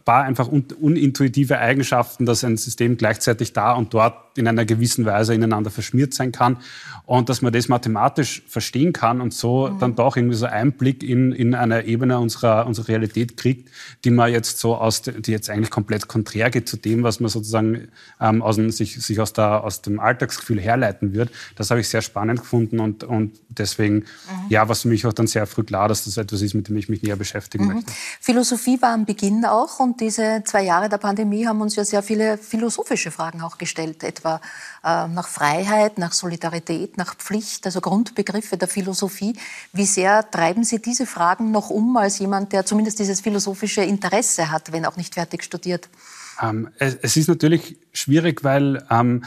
paar einfach unintuitive Eigenschaften, dass ein System gleichzeitig da und dort in einer gewissen Weise ineinander verschmiert sein kann und dass man das mathematisch verstehen kann und so mhm. dann doch irgendwie so Einblick in, in eine Ebene unserer, unserer Realität kriegt, die man jetzt so aus, die jetzt eigentlich komplett konträr geht zu dem, was man sozusagen ähm, aus dem, sich, sich aus, der, aus dem Alltagsgefühl herleiten wird. Das habe ich sehr spannend gefunden und, und deswegen, mhm. ja, war für mich auch dann sehr früh klar, dass das etwas ist, mit dem ich mich näher beschäftigen mhm. möchte. Philosophie war am Beginn auch und diese zwei Jahre der Pandemie haben uns ja sehr viele philosophische Fragen auch gestellt, etwa äh, nach Freiheit, nach Solidarität, nach Pflicht, also Grundbegriffe der Philosophie. Wie sehr treiben Sie diese Fragen noch um als jemand, der zumindest dieses philosophische Interesse hat, wenn auch nicht fertig studiert? Ähm, es, es, ist natürlich schwierig, weil ähm,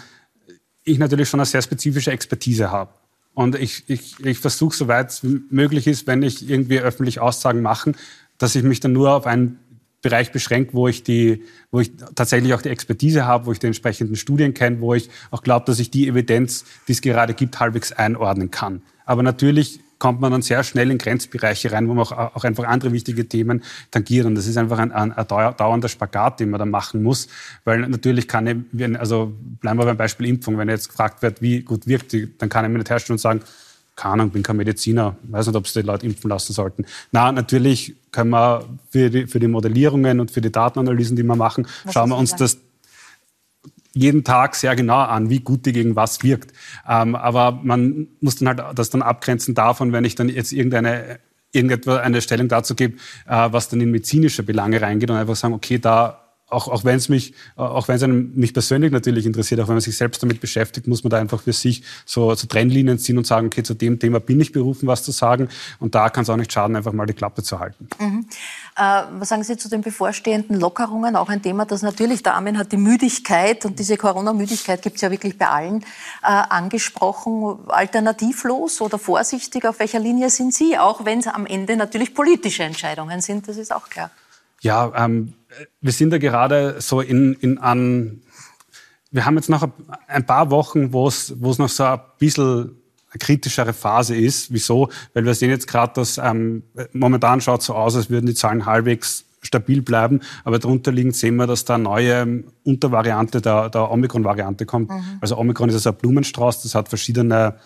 ich natürlich schon eine sehr spezifische Expertise habe. Und ich, ich, ich versuche, soweit es möglich ist, wenn ich irgendwie öffentlich Aussagen mache, dass ich mich dann nur auf einen Bereich beschränkt, wo ich die, wo ich tatsächlich auch die Expertise habe, wo ich die entsprechenden Studien kenne, wo ich auch glaube, dass ich die Evidenz, die es gerade gibt, halbwegs einordnen kann. Aber natürlich kommt man dann sehr schnell in Grenzbereiche rein, wo man auch, auch einfach andere wichtige Themen tangiert. Und das ist einfach ein, ein, ein dauernder Spagat, den man da machen muss. Weil natürlich kann ich, also bleiben wir beim Beispiel Impfung, wenn jetzt gefragt wird, wie gut wirkt die, dann kann ich mir nicht herstellen und sagen, keine Ahnung, bin kein Mediziner, weiß nicht, ob sie die Leute impfen lassen sollten. Na, natürlich können wir für die, für die Modellierungen und für die Datenanalysen, die wir machen, was schauen wir uns das jeden Tag sehr genau an, wie gut die gegen was wirkt. Ähm, aber man muss dann halt das dann abgrenzen davon, wenn ich dann jetzt irgendeine irgendetwa eine Stellung dazu gebe, äh, was dann in medizinische Belange reingeht und einfach sagen, okay, da auch, auch wenn es mich, auch wenn es einem mich persönlich natürlich interessiert, auch wenn man sich selbst damit beschäftigt, muss man da einfach für sich so, so Trennlinien ziehen und sagen, okay, zu dem Thema bin ich berufen, was zu sagen. Und da kann es auch nicht schaden, einfach mal die Klappe zu halten. Mhm. Äh, was sagen Sie zu den bevorstehenden Lockerungen? Auch ein Thema, das natürlich, der Armin hat die Müdigkeit und diese Corona-Müdigkeit gibt es ja wirklich bei allen äh, angesprochen. Alternativlos oder vorsichtig, auf welcher Linie sind Sie? Auch wenn es am Ende natürlich politische Entscheidungen sind, das ist auch klar. Ja, ähm, wir sind da gerade so in, in an, wir haben jetzt noch ein paar Wochen, wo es, noch so ein bisschen kritischere Phase ist. Wieso? Weil wir sehen jetzt gerade, dass ähm, momentan schaut es so aus, als würden die Zahlen halbwegs stabil bleiben, aber darunter liegend sehen wir, dass da eine neue ähm, Untervariante der, der Omikron-Variante kommt. Mhm. Also Omikron ist also ein Blumenstrauß, das hat verschiedene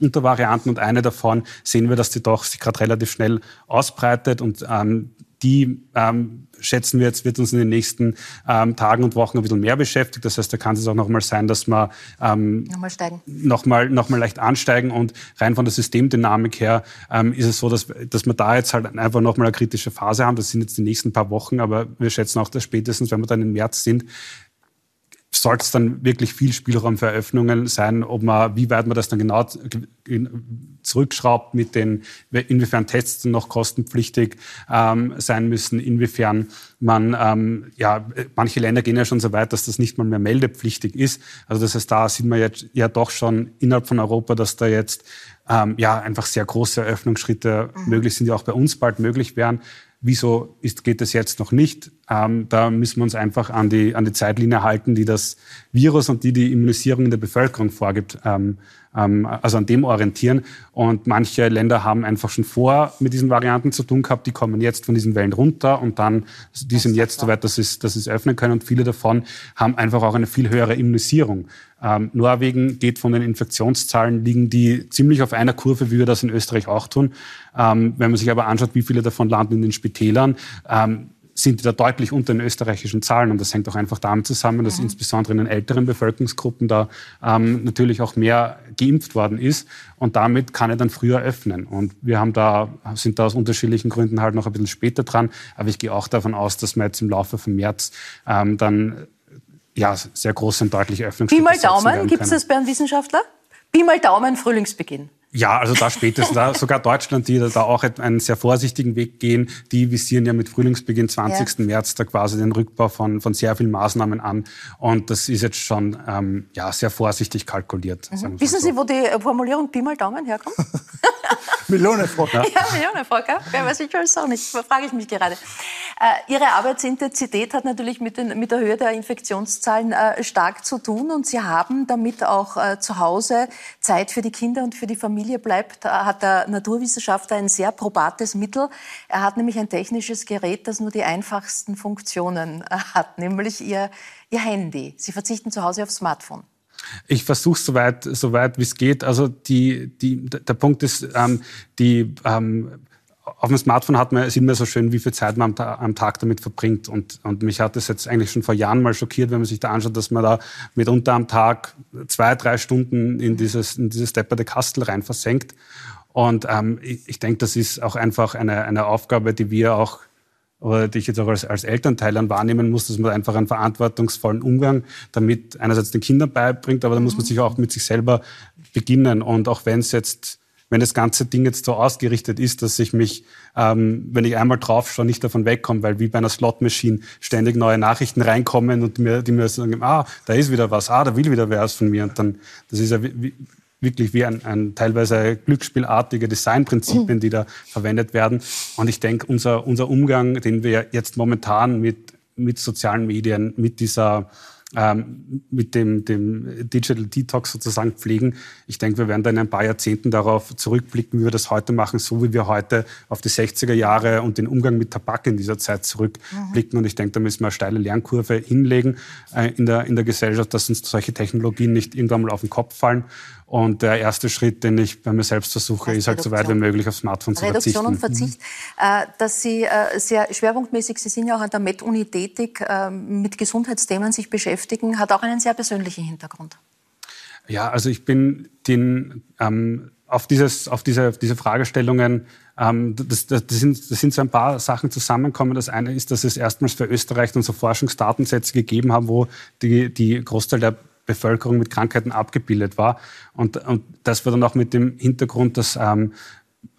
Untervarianten und eine davon sehen wir, dass die doch sich gerade relativ schnell ausbreitet und ähm, die ähm, schätzen wir jetzt, wird uns in den nächsten ähm, Tagen und Wochen ein bisschen mehr beschäftigt. Das heißt, da kann es auch noch mal sein, dass wir ähm, nochmal steigen. Nochmal, nochmal leicht ansteigen. Und rein von der Systemdynamik her ähm, ist es so, dass, dass wir da jetzt halt einfach nochmal eine kritische Phase haben. Das sind jetzt die nächsten paar Wochen, aber wir schätzen auch, dass spätestens, wenn wir dann im März sind, sollte es dann wirklich viel Spielraum für Eröffnungen sein, ob man, wie weit man das dann genau zurückschraubt mit den, inwiefern Tests noch kostenpflichtig ähm, sein müssen, inwiefern man, ähm, ja, manche Länder gehen ja schon so weit, dass das nicht mal mehr meldepflichtig ist. Also das heißt, da sieht man jetzt ja doch schon innerhalb von Europa, dass da jetzt ähm, ja einfach sehr große Eröffnungsschritte mhm. möglich sind, die auch bei uns bald möglich wären. Wieso ist, geht das jetzt noch nicht? Ähm, da müssen wir uns einfach an die, an die Zeitlinie halten, die das Virus und die die Immunisierung in der Bevölkerung vorgibt. Ähm, ähm, also an dem orientieren. Und manche Länder haben einfach schon vor mit diesen Varianten zu tun gehabt. Die kommen jetzt von diesen Wellen runter und dann, die sind jetzt so weit, dass sie es, dass sie es öffnen können. Und viele davon haben einfach auch eine viel höhere Immunisierung. Ähm, Norwegen geht von den Infektionszahlen, liegen die ziemlich auf einer Kurve, wie wir das in Österreich auch tun. Ähm, wenn man sich aber anschaut, wie viele davon landen in den Spitälern, ähm, sind die da deutlich unter den österreichischen Zahlen. Und das hängt auch einfach damit zusammen, dass mhm. insbesondere in den älteren Bevölkerungsgruppen da ähm, natürlich auch mehr geimpft worden ist. Und damit kann er dann früher öffnen. Und wir haben da, sind da aus unterschiedlichen Gründen halt noch ein bisschen später dran. Aber ich gehe auch davon aus, dass wir jetzt im Laufe von März ähm, dann ja, sehr große und deutliche Öffnungsschritte Pi mal Daumen, gibt es das bei einem Wissenschaftler? Pi mal Daumen, Frühlingsbeginn. Ja, also da spätestens, da sogar Deutschland, die da auch einen sehr vorsichtigen Weg gehen, die visieren ja mit Frühlingsbeginn 20. Ja. März da quasi den Rückbau von, von sehr vielen Maßnahmen an. Und das ist jetzt schon ähm, ja, sehr vorsichtig kalkuliert. Mhm. Wissen so. Sie, wo die Formulierung Pi mal Daumen herkommt? Millionenfrau. Ja, gell? Wer weiß, ich weiß auch nicht, frage ich mich gerade. Äh, Ihre Arbeitsintensität hat natürlich mit, den, mit, der Höhe der Infektionszahlen äh, stark zu tun und Sie haben damit auch äh, zu Hause Zeit für die Kinder und für die Familie bleibt, hat der Naturwissenschaftler ein sehr probates Mittel. Er hat nämlich ein technisches Gerät, das nur die einfachsten Funktionen äh, hat, nämlich Ihr, Ihr Handy. Sie verzichten zu Hause aufs Smartphone. Ich versuche es soweit, soweit wie es geht. Also die, die, der Punkt ist, ähm, die ähm, auf dem Smartphone hat man, sieht man so schön, wie viel Zeit man am, Tag damit verbringt. Und, und mich hat das jetzt eigentlich schon vor Jahren mal schockiert, wenn man sich da anschaut, dass man da mitunter am Tag zwei, drei Stunden in dieses, in dieses Stepper de Kastel rein versenkt. Und ähm, ich, ich denke, das ist auch einfach eine, eine Aufgabe, die wir auch oder die ich jetzt auch als, als Elternteil dann wahrnehmen muss, dass man einfach einen verantwortungsvollen Umgang damit einerseits den Kindern beibringt, aber da muss man sich auch mit sich selber beginnen. Und auch wenn es jetzt wenn das ganze Ding jetzt so ausgerichtet ist, dass ich mich, ähm, wenn ich einmal drauf schaue, nicht davon wegkomme, weil wie bei einer Slot-Machine ständig neue Nachrichten reinkommen und mir, die mir sagen, ah, da ist wieder was, ah, da will wieder wer was von mir. Und dann, das ist ja wie, wirklich wie ein, ein teilweise glücksspielartige Designprinzipien, die da verwendet werden. Und ich denke, unser, unser Umgang, den wir jetzt momentan mit, mit sozialen Medien, mit dieser ähm, mit dem, dem Digital Detox sozusagen pflegen. Ich denke, wir werden dann in ein paar Jahrzehnten darauf zurückblicken, wie wir das heute machen, so wie wir heute auf die 60er Jahre und den Umgang mit Tabak in dieser Zeit zurückblicken. Mhm. Und ich denke, da müssen wir eine steile Lernkurve hinlegen äh, in, der, in der Gesellschaft, dass uns solche Technologien nicht irgendwann mal auf den Kopf fallen. Und der erste Schritt, den ich bei mir selbst versuche, ist halt so weit wie möglich auf Smartphones zu verzichten. Reduktion und Verzicht. Mhm. Dass Sie äh, sehr schwerpunktmäßig, Sie sind ja auch an der Med-Uni tätig, ähm, mit Gesundheitsthemen sich beschäftigen, hat auch einen sehr persönlichen Hintergrund. Ja, also ich bin den, ähm, auf, dieses, auf diese, auf diese Fragestellungen ähm, das, das, das, sind, das sind so ein paar Sachen zusammenkommen. Das eine ist, dass es erstmals für Österreich dann so Forschungsdatensätze gegeben haben, wo die, die Großteil der Bevölkerung mit Krankheiten abgebildet war. Und, und das war dann auch mit dem Hintergrund, dass ähm,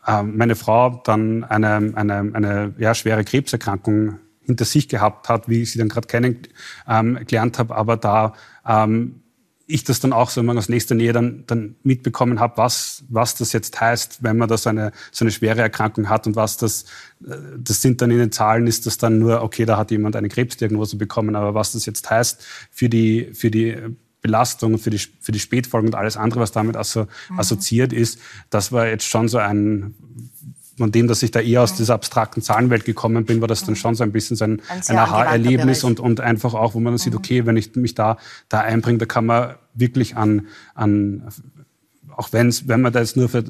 äh, meine Frau dann eine, eine, eine ja, schwere Krebserkrankung hinter sich gehabt hat, wie ich sie dann gerade kennengelernt habe, aber da ähm, ich das dann auch so immer aus nächster Nähe dann, dann mitbekommen habe, was, was das jetzt heißt, wenn man da so eine, so eine schwere Erkrankung hat und was das, äh, das sind dann in den Zahlen, ist das dann nur, okay, da hat jemand eine Krebsdiagnose bekommen, aber was das jetzt heißt für die, für die Belastung und für die, für die Spätfolgen und alles andere, was damit mhm. assoziiert ist, das war jetzt schon so ein von dem, dass ich da eher aus dieser abstrakten Zahlenwelt gekommen bin, war das dann mhm. schon so ein bisschen so ein, ein, Aha-Erlebnis und, und einfach auch, wo man dann sieht, mhm. okay, wenn ich mich da, da einbringe, da kann man wirklich an, an auch wenn's, wenn man da jetzt nur für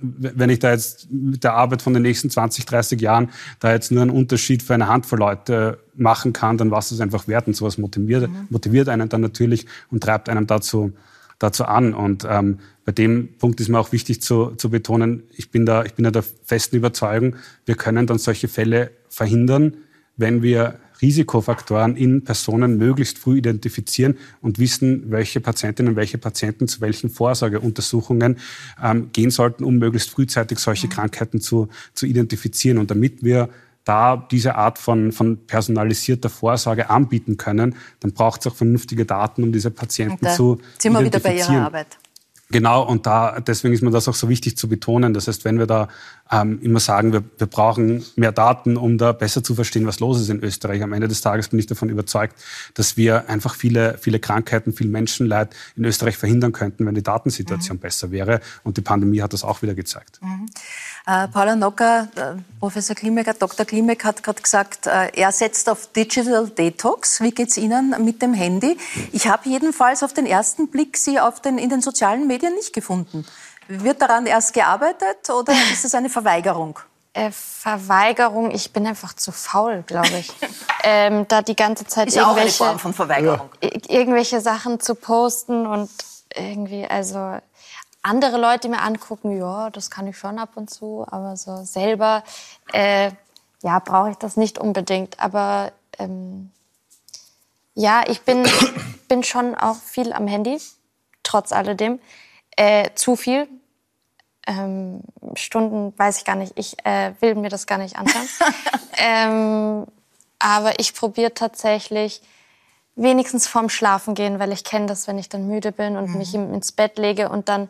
wenn ich da jetzt mit der Arbeit von den nächsten 20, 30 Jahren da jetzt nur einen Unterschied für eine Handvoll Leute machen kann, dann war es einfach wert und sowas motiviert, mhm. motiviert einen dann natürlich und treibt einen dazu, dazu an. Und ähm, bei dem Punkt ist mir auch wichtig zu, zu betonen, ich bin, da, ich bin da der festen Überzeugung, wir können dann solche Fälle verhindern, wenn wir Risikofaktoren in Personen möglichst früh identifizieren und wissen, welche Patientinnen, welche Patienten zu welchen Vorsorgeuntersuchungen ähm, gehen sollten, um möglichst frühzeitig solche. Krankheiten zu, zu identifizieren. Und damit wir da diese Art von, von personalisierter Vorsorge anbieten können, dann braucht es auch vernünftige Daten, um diese Patienten zu sind wir wieder bei Ihrer Arbeit. Genau, und da, deswegen ist mir das auch so wichtig zu betonen. Das heißt, wenn wir da ähm, immer sagen, wir, wir brauchen mehr Daten, um da besser zu verstehen, was los ist in Österreich. Am Ende des Tages bin ich davon überzeugt, dass wir einfach viele, viele Krankheiten, viel Menschenleid in Österreich verhindern könnten, wenn die Datensituation mhm. besser wäre. Und die Pandemie hat das auch wieder gezeigt. Mhm. Äh, Paula Nocker, äh, Professor Klimek, Dr. Klimek hat gerade gesagt, äh, er setzt auf Digital Detox. Wie geht's Ihnen mit dem Handy? Ich habe jedenfalls auf den ersten Blick Sie auf den, in den sozialen Medien nicht gefunden. Wird daran erst gearbeitet oder ist es eine Verweigerung? Äh, Verweigerung, ich bin einfach zu faul, glaube ich. ähm, da die ganze Zeit ist irgendwelche, auch eine Form von Verweigerung. irgendwelche Sachen zu posten und irgendwie, also andere Leute mir angucken, ja, das kann ich schon ab und zu, aber so selber, äh, ja, brauche ich das nicht unbedingt. Aber ähm, ja, ich bin, bin schon auch viel am Handy, trotz alledem. Äh, zu viel. Ähm, Stunden weiß ich gar nicht. Ich äh, will mir das gar nicht anschauen. ähm, aber ich probiere tatsächlich wenigstens vorm Schlafen gehen, weil ich kenne das, wenn ich dann müde bin und mhm. mich ins Bett lege und dann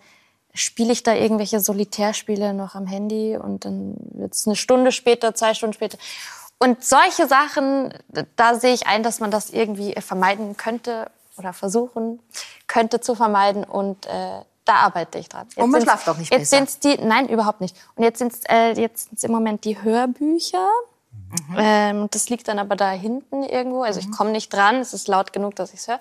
spiele ich da irgendwelche Solitärspiele noch am Handy und dann wird es eine Stunde später, zwei Stunden später. Und solche Sachen, da sehe ich ein, dass man das irgendwie vermeiden könnte oder versuchen könnte zu vermeiden und äh, da arbeite ich dran. Jetzt und man schlaft auch nicht jetzt besser. Sind's die, nein, überhaupt nicht. Und jetzt sind es äh, jetzt im Moment die Hörbücher. Mhm. Ähm, das liegt dann aber da hinten irgendwo. Also mhm. ich komme nicht dran. Es ist laut genug, dass ich es höre.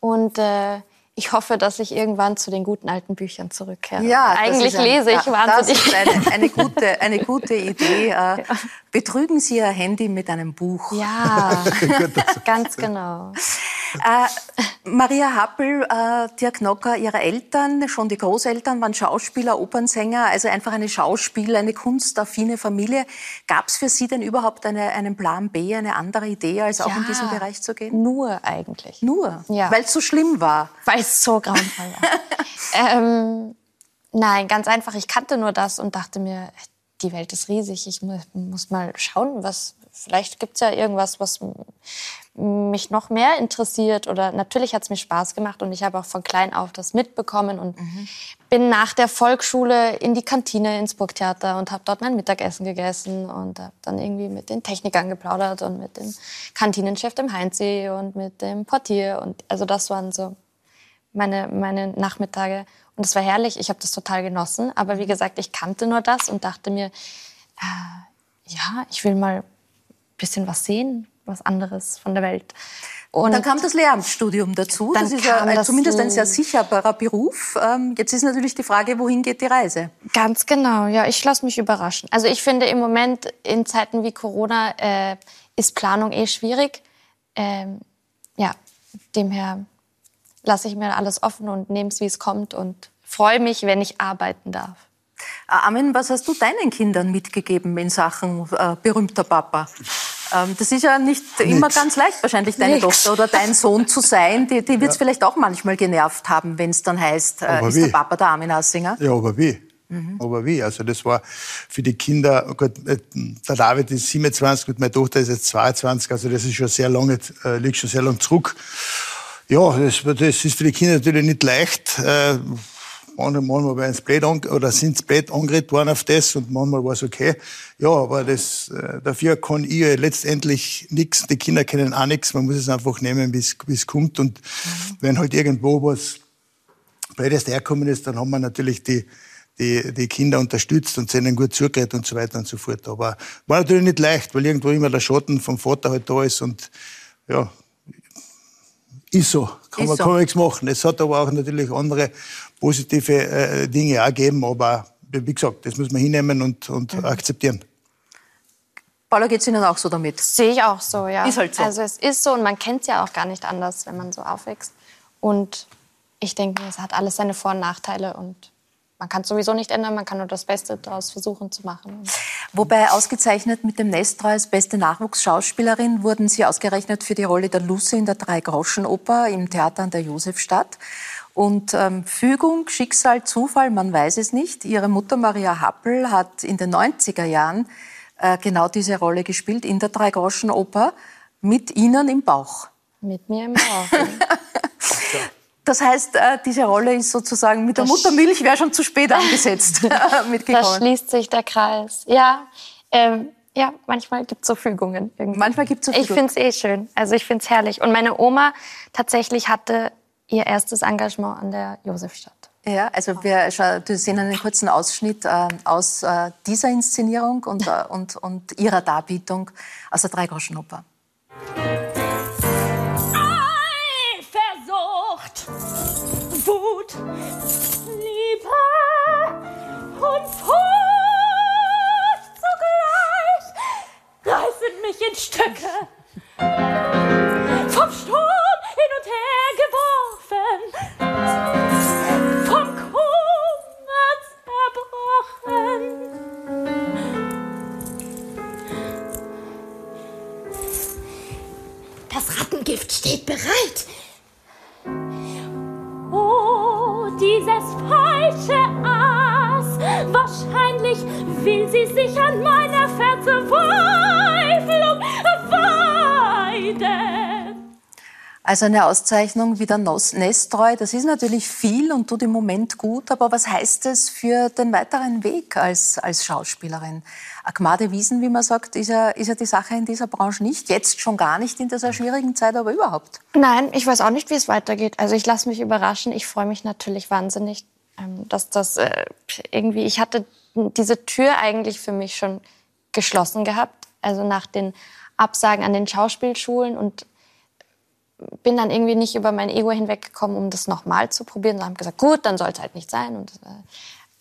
Und äh, ich hoffe, dass ich irgendwann zu den guten alten Büchern zurückkehre. Ja, eigentlich ein, lese ich ja, wahnsinnig. Das ist eine, eine, gute, eine gute Idee. Äh, ja. Betrügen Sie Ihr Handy mit einem Buch. Ja, ganz genau. Äh, Maria Happel, äh, Dirk Nocker, Ihre Eltern, schon die Großeltern, waren Schauspieler, Opernsänger, also einfach eine Schauspiel, eine kunstaffine Familie. Gab es für Sie denn überhaupt eine, einen Plan B, eine andere Idee, als auch ja, in diesen Bereich zu gehen? Nur eigentlich. Nur? Ja. Weil es so schlimm war? Weil es so grauenvoll war. ähm, nein, ganz einfach. Ich kannte nur das und dachte mir, die Welt ist riesig. Ich muss mal schauen, was, vielleicht gibt es ja irgendwas, was mich noch mehr interessiert oder natürlich hat es mir Spaß gemacht und ich habe auch von klein auf das mitbekommen und mhm. bin nach der Volksschule in die Kantine ins Burgtheater und habe dort mein Mittagessen gegessen und habe dann irgendwie mit den Technikern geplaudert und mit dem Kantinenchef dem Heinzi und mit dem Portier und also das waren so meine meine Nachmittage und es war herrlich, ich habe das total genossen, aber wie gesagt, ich kannte nur das und dachte mir äh, ja, ich will mal bisschen was sehen, was anderes von der Welt. Und dann kam das Lehramtsstudium dazu. Das ist ja das zumindest ein sehr sicherbarer Beruf. Ähm, jetzt ist natürlich die Frage, wohin geht die Reise? Ganz genau, ja, ich lasse mich überraschen. Also ich finde im Moment in Zeiten wie Corona äh, ist Planung eh schwierig. Ähm, ja, demher lasse ich mir alles offen und nehme es, wie es kommt und freue mich, wenn ich arbeiten darf. Armin, was hast du deinen Kindern mitgegeben in Sachen äh, berühmter Papa? Ähm, das ist ja nicht Nix. immer ganz leicht, wahrscheinlich deine Nix. Tochter oder dein Sohn zu sein. Die, die wird es ja. vielleicht auch manchmal genervt haben, wenn es dann heißt, äh, ist wie? der Papa der Armin Hassinger? Ja, aber wie? Mhm. Aber wie? Also das war für die Kinder, oh Gott, äh, der David ist 27 und meine Tochter ist jetzt 22, also das ist schon sehr lange, äh, liegt schon sehr lang zurück. Ja, das, das ist für die Kinder natürlich nicht leicht. Äh, manchmal war ins Blät oder sind ins Blät angeredet worden auf das und manchmal war es okay. Ja, aber das, äh, dafür kann ich letztendlich nichts. Die Kinder kennen auch nichts. Man muss es einfach nehmen, wie es kommt. Und mhm. wenn halt irgendwo was Blödes herkommen ist, dann haben wir natürlich die, die, die Kinder unterstützt und ihnen gut zugeredet und so weiter und so fort. Aber war natürlich nicht leicht, weil irgendwo immer der Schatten vom Vater halt da ist und ja, ist so. Kann ist man, so. kann man nichts machen. Es hat aber auch natürlich andere positive äh, Dinge auch gegeben, aber wie gesagt, das muss man hinnehmen und, und mhm. akzeptieren. Paula, geht es Ihnen auch so damit? Sehe ich auch so, ja. Ist halt so. Also es ist so und man kennt es ja auch gar nicht anders, wenn man so aufwächst. Und ich denke, es hat alles seine Vor- und Nachteile und man kann es sowieso nicht ändern, man kann nur das Beste daraus versuchen zu machen. Wobei ausgezeichnet mit dem Nestroy als beste Nachwuchsschauspielerin wurden Sie ausgerechnet für die Rolle der Lucy in der Drei-Groschen-Oper im Theater an der Josefstadt. Und ähm, Fügung, Schicksal, Zufall, man weiß es nicht. Ihre Mutter Maria Happel hat in den 90er Jahren äh, genau diese Rolle gespielt in der Drei-Groschen-Oper mit Ihnen im Bauch. Mit mir im Bauch. Das heißt, äh, diese Rolle ist sozusagen mit der Muttermilch wäre schon zu spät angesetzt. da schließt sich der Kreis. Ja, ähm, ja, manchmal gibt es so Fügungen. Irgendwie. Manchmal gibt es so Fügungen. Ich finde es eh schön. Also ich finde es herrlich. Und meine Oma tatsächlich hatte ihr erstes Engagement an der Josefstadt. Ja, also wir sehen einen kurzen Ausschnitt äh, aus äh, dieser Inszenierung und, äh, und, und ihrer Darbietung aus der Dreigroschenoper. Wut, Liebe und Furcht zugleich reißen mich in Stücke. Vom Sturm hin und her geworfen, vom Kummer zerbrochen. Das Rattengift steht bereit. dieses falsche Aas. Wahrscheinlich will sie sich an meiner Verzweiflung weiden. Also eine Auszeichnung wie der Nestreu, das ist natürlich viel und tut im Moment gut, aber was heißt es für den weiteren Weg als, als Schauspielerin? Agmade Wiesen, wie man sagt, ist ja, ist ja die Sache in dieser Branche nicht. Jetzt schon gar nicht in dieser schwierigen Zeit, aber überhaupt. Nein, ich weiß auch nicht, wie es weitergeht. Also ich lasse mich überraschen. Ich freue mich natürlich wahnsinnig, ähm, dass das äh, irgendwie, ich hatte diese Tür eigentlich für mich schon geschlossen gehabt. Also nach den Absagen an den Schauspielschulen und bin dann irgendwie nicht über mein Ego hinweggekommen, um das nochmal zu probieren. Und habe gesagt, gut, dann soll es halt nicht sein. Und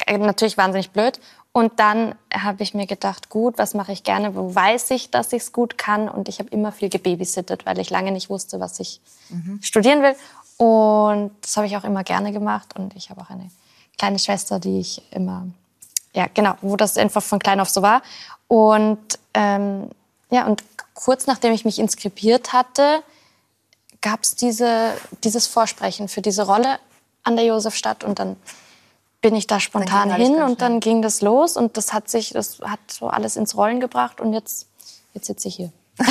äh, natürlich wahnsinnig blöd. Und dann habe ich mir gedacht, gut, was mache ich gerne? Wo weiß ich, dass ich es gut kann? Und ich habe immer viel gebabysittet, weil ich lange nicht wusste, was ich mhm. studieren will. Und das habe ich auch immer gerne gemacht. Und ich habe auch eine kleine Schwester, die ich immer, ja, genau, wo das einfach von klein auf so war. Und ähm, ja, und kurz nachdem ich mich inskribiert hatte, gab es diese, dieses Vorsprechen für diese Rolle an der Josefstadt. Und dann bin ich da spontan hin und dann ging das los und das hat sich, das hat so alles ins Rollen gebracht und jetzt, jetzt sitze ich hier.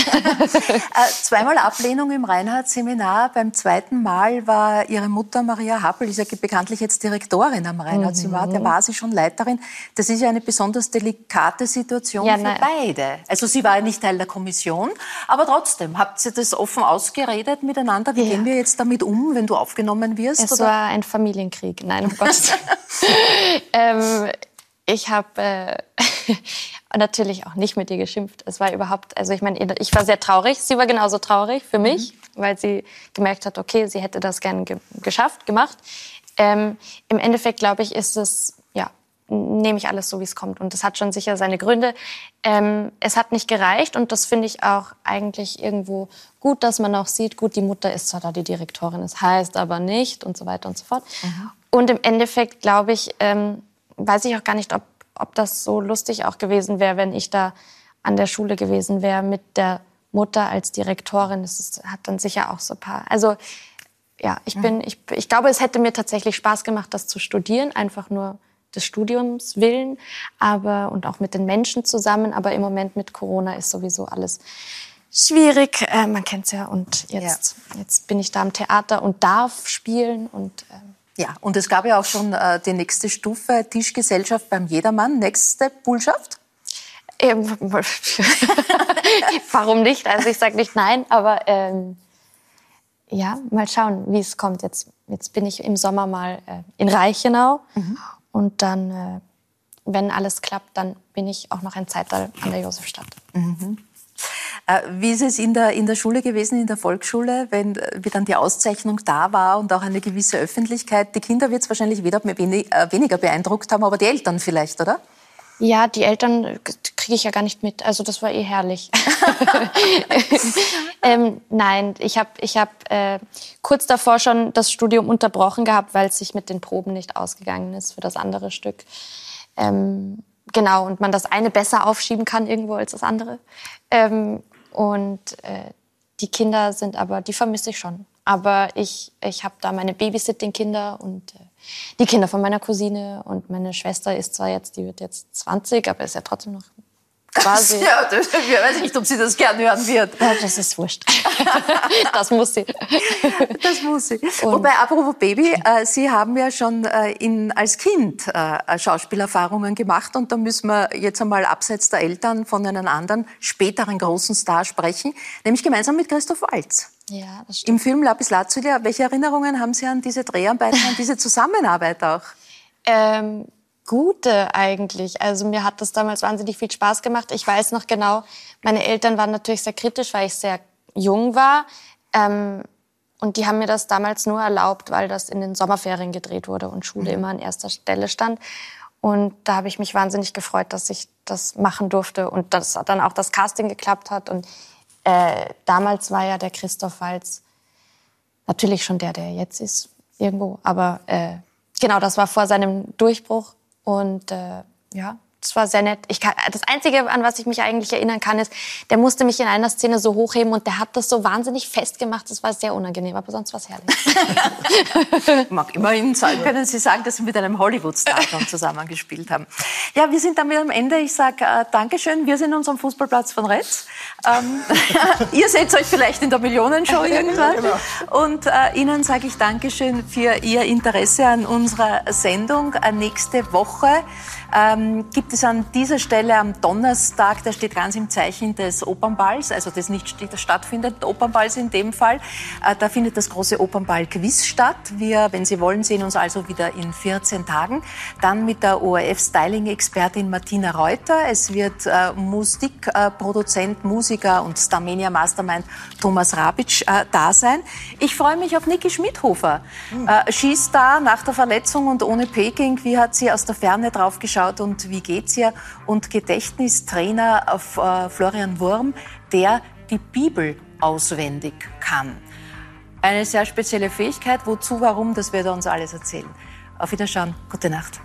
Äh, zweimal Ablehnung im Reinhardt-Seminar. Beim zweiten Mal war Ihre Mutter Maria Happel, ist ja bekanntlich jetzt Direktorin am Reinhardt-Seminar, mhm. da war sie schon Leiterin. Das ist ja eine besonders delikate Situation ja, für nein. beide. Also sie war ja nicht Teil der Kommission, aber trotzdem, habt ihr das offen ausgeredet miteinander? Wie ja. gehen wir jetzt damit um, wenn du aufgenommen wirst? Es oder? war ein Familienkrieg. Nein, um Gottes ähm, ich habe äh, natürlich auch nicht mit ihr geschimpft. Es war überhaupt, also ich meine, ich war sehr traurig. Sie war genauso traurig für mich, mhm. weil sie gemerkt hat, okay, sie hätte das gern ge geschafft, gemacht. Ähm, Im Endeffekt glaube ich, ist es ja nehme ich alles so, wie es kommt. Und das hat schon sicher seine Gründe. Ähm, es hat nicht gereicht und das finde ich auch eigentlich irgendwo gut, dass man auch sieht, gut, die Mutter ist zwar da die Direktorin, es heißt aber nicht und so weiter und so fort. Mhm. Und im Endeffekt glaube ich, ähm, weiß ich auch gar nicht, ob, ob das so lustig auch gewesen wäre, wenn ich da an der Schule gewesen wäre mit der Mutter als Direktorin. Das ist, hat dann sicher auch so ein paar. Also ja, ich bin, ich, ich glaube, es hätte mir tatsächlich Spaß gemacht, das zu studieren, einfach nur des Studiums willen, aber und auch mit den Menschen zusammen. Aber im Moment mit Corona ist sowieso alles schwierig. Äh, man kennt's ja. Und jetzt, ja. jetzt bin ich da am Theater und darf spielen und äh, Ja, und es gab ja auch schon äh, die nächste Stufe, Tischgesellschaft beim Jedermann. Nächste Bullschaft? Ähm, warum nicht? Also ich sage nicht nein, aber ähm, ja, mal schauen, wie es kommt. Jetzt, jetzt bin ich im Sommer mal äh, in Reichenau mhm. und dann, äh, wenn alles klappt, dann bin ich auch noch ein Zeitteil an der Josefstadt. Mhm. Äh, wie ist es in der, in der Schule gewesen, in der Volksschule, wenn wie dann die Auszeichnung da war und auch eine gewisse Öffentlichkeit? Die Kinder wird es wahrscheinlich weder wenig, äh, weniger beeindruckt haben, aber die Eltern vielleicht, oder? Ja, die Eltern kriege ich ja gar nicht mit. Also das war eh herrlich. ähm, nein, ich habe ich hab, äh, kurz davor schon das Studium unterbrochen gehabt, weil es sich mit den Proben nicht ausgegangen ist für das andere Stück. Ähm, genau, und man das eine besser aufschieben kann irgendwo als das andere. Ähm, und äh, die Kinder sind aber, die vermisse ich schon. Aber ich, ich habe da meine Babysitting-Kinder und äh, die Kinder von meiner Cousine und meine Schwester ist zwar jetzt, die wird jetzt 20, aber ist ja trotzdem noch quasi. ja, das, ich weiß nicht, ob sie das gern hören wird. Ja, das ist wurscht. das muss sie. Das muss sie. Und Wobei, apropos Baby, äh, Sie haben ja schon äh, in, als Kind äh, Schauspielerfahrungen gemacht und da müssen wir jetzt einmal abseits der Eltern von einem anderen späteren großen Star sprechen, nämlich gemeinsam mit Christoph Waltz. Ja, das stimmt. Im Film Lapis Lazuli, welche Erinnerungen haben Sie an diese Dreharbeiten, an diese Zusammenarbeit auch? Ähm, gute eigentlich. Also mir hat das damals wahnsinnig viel Spaß gemacht. Ich weiß noch genau, meine Eltern waren natürlich sehr kritisch, weil ich sehr jung war. Ähm, und die haben mir das damals nur erlaubt, weil das in den Sommerferien gedreht wurde und Schule mhm. immer an erster Stelle stand. Und da habe ich mich wahnsinnig gefreut, dass ich das machen durfte und dass dann auch das Casting geklappt hat. Und äh, damals war ja der Christoph Walz natürlich schon der, der jetzt ist, irgendwo. Aber äh, genau, das war vor seinem Durchbruch. Und äh, ja, das war sehr nett. Ich kann, das Einzige, an was ich mich eigentlich erinnern kann, ist, der musste mich in einer Szene so hochheben und der hat das so wahnsinnig festgemacht. Das war sehr unangenehm, aber sonst war es herrlich. Mag immerhin sagen, können Sie sagen, dass Sie mit einem Hollywood-Star zusammengespielt haben. Ja, wir sind damit am Ende. Ich sage äh, Dankeschön. Wir sind in unserem Fußballplatz von Retz. Ähm, ihr seht euch vielleicht in der Millionenshow irgendwann. Genau. Und äh, Ihnen sage ich Dankeschön für Ihr Interesse an unserer Sendung. Äh, nächste Woche ähm, gibt es an dieser Stelle am Donnerstag, der steht ganz im Zeichen des Opernballs, also des nicht stattfindenden Opernballs in dem Fall. Äh, da findet das große Opernball-Quiz statt. Wir, wenn Sie wollen, sehen uns also wieder in 14 Tagen. Dann mit der ORF-Styling-Expertin Martina Reuter. Es wird äh, Musikproduzent, äh, Musiker und Starmania Mastermind Thomas Rabitsch äh, da sein. Ich freue mich auf Niki Schmidhofer. Mhm. Skistar nach der Verletzung und ohne Peking. Wie hat sie aus der Ferne drauf geschaut? Angeschaut und wie geht's ihr? Und Gedächtnistrainer auf äh, Florian Wurm, der die Bibel auswendig kann. Eine sehr spezielle Fähigkeit. Wozu, warum, das wird er uns alles erzählen. Auf Wiederschauen. Gute Nacht.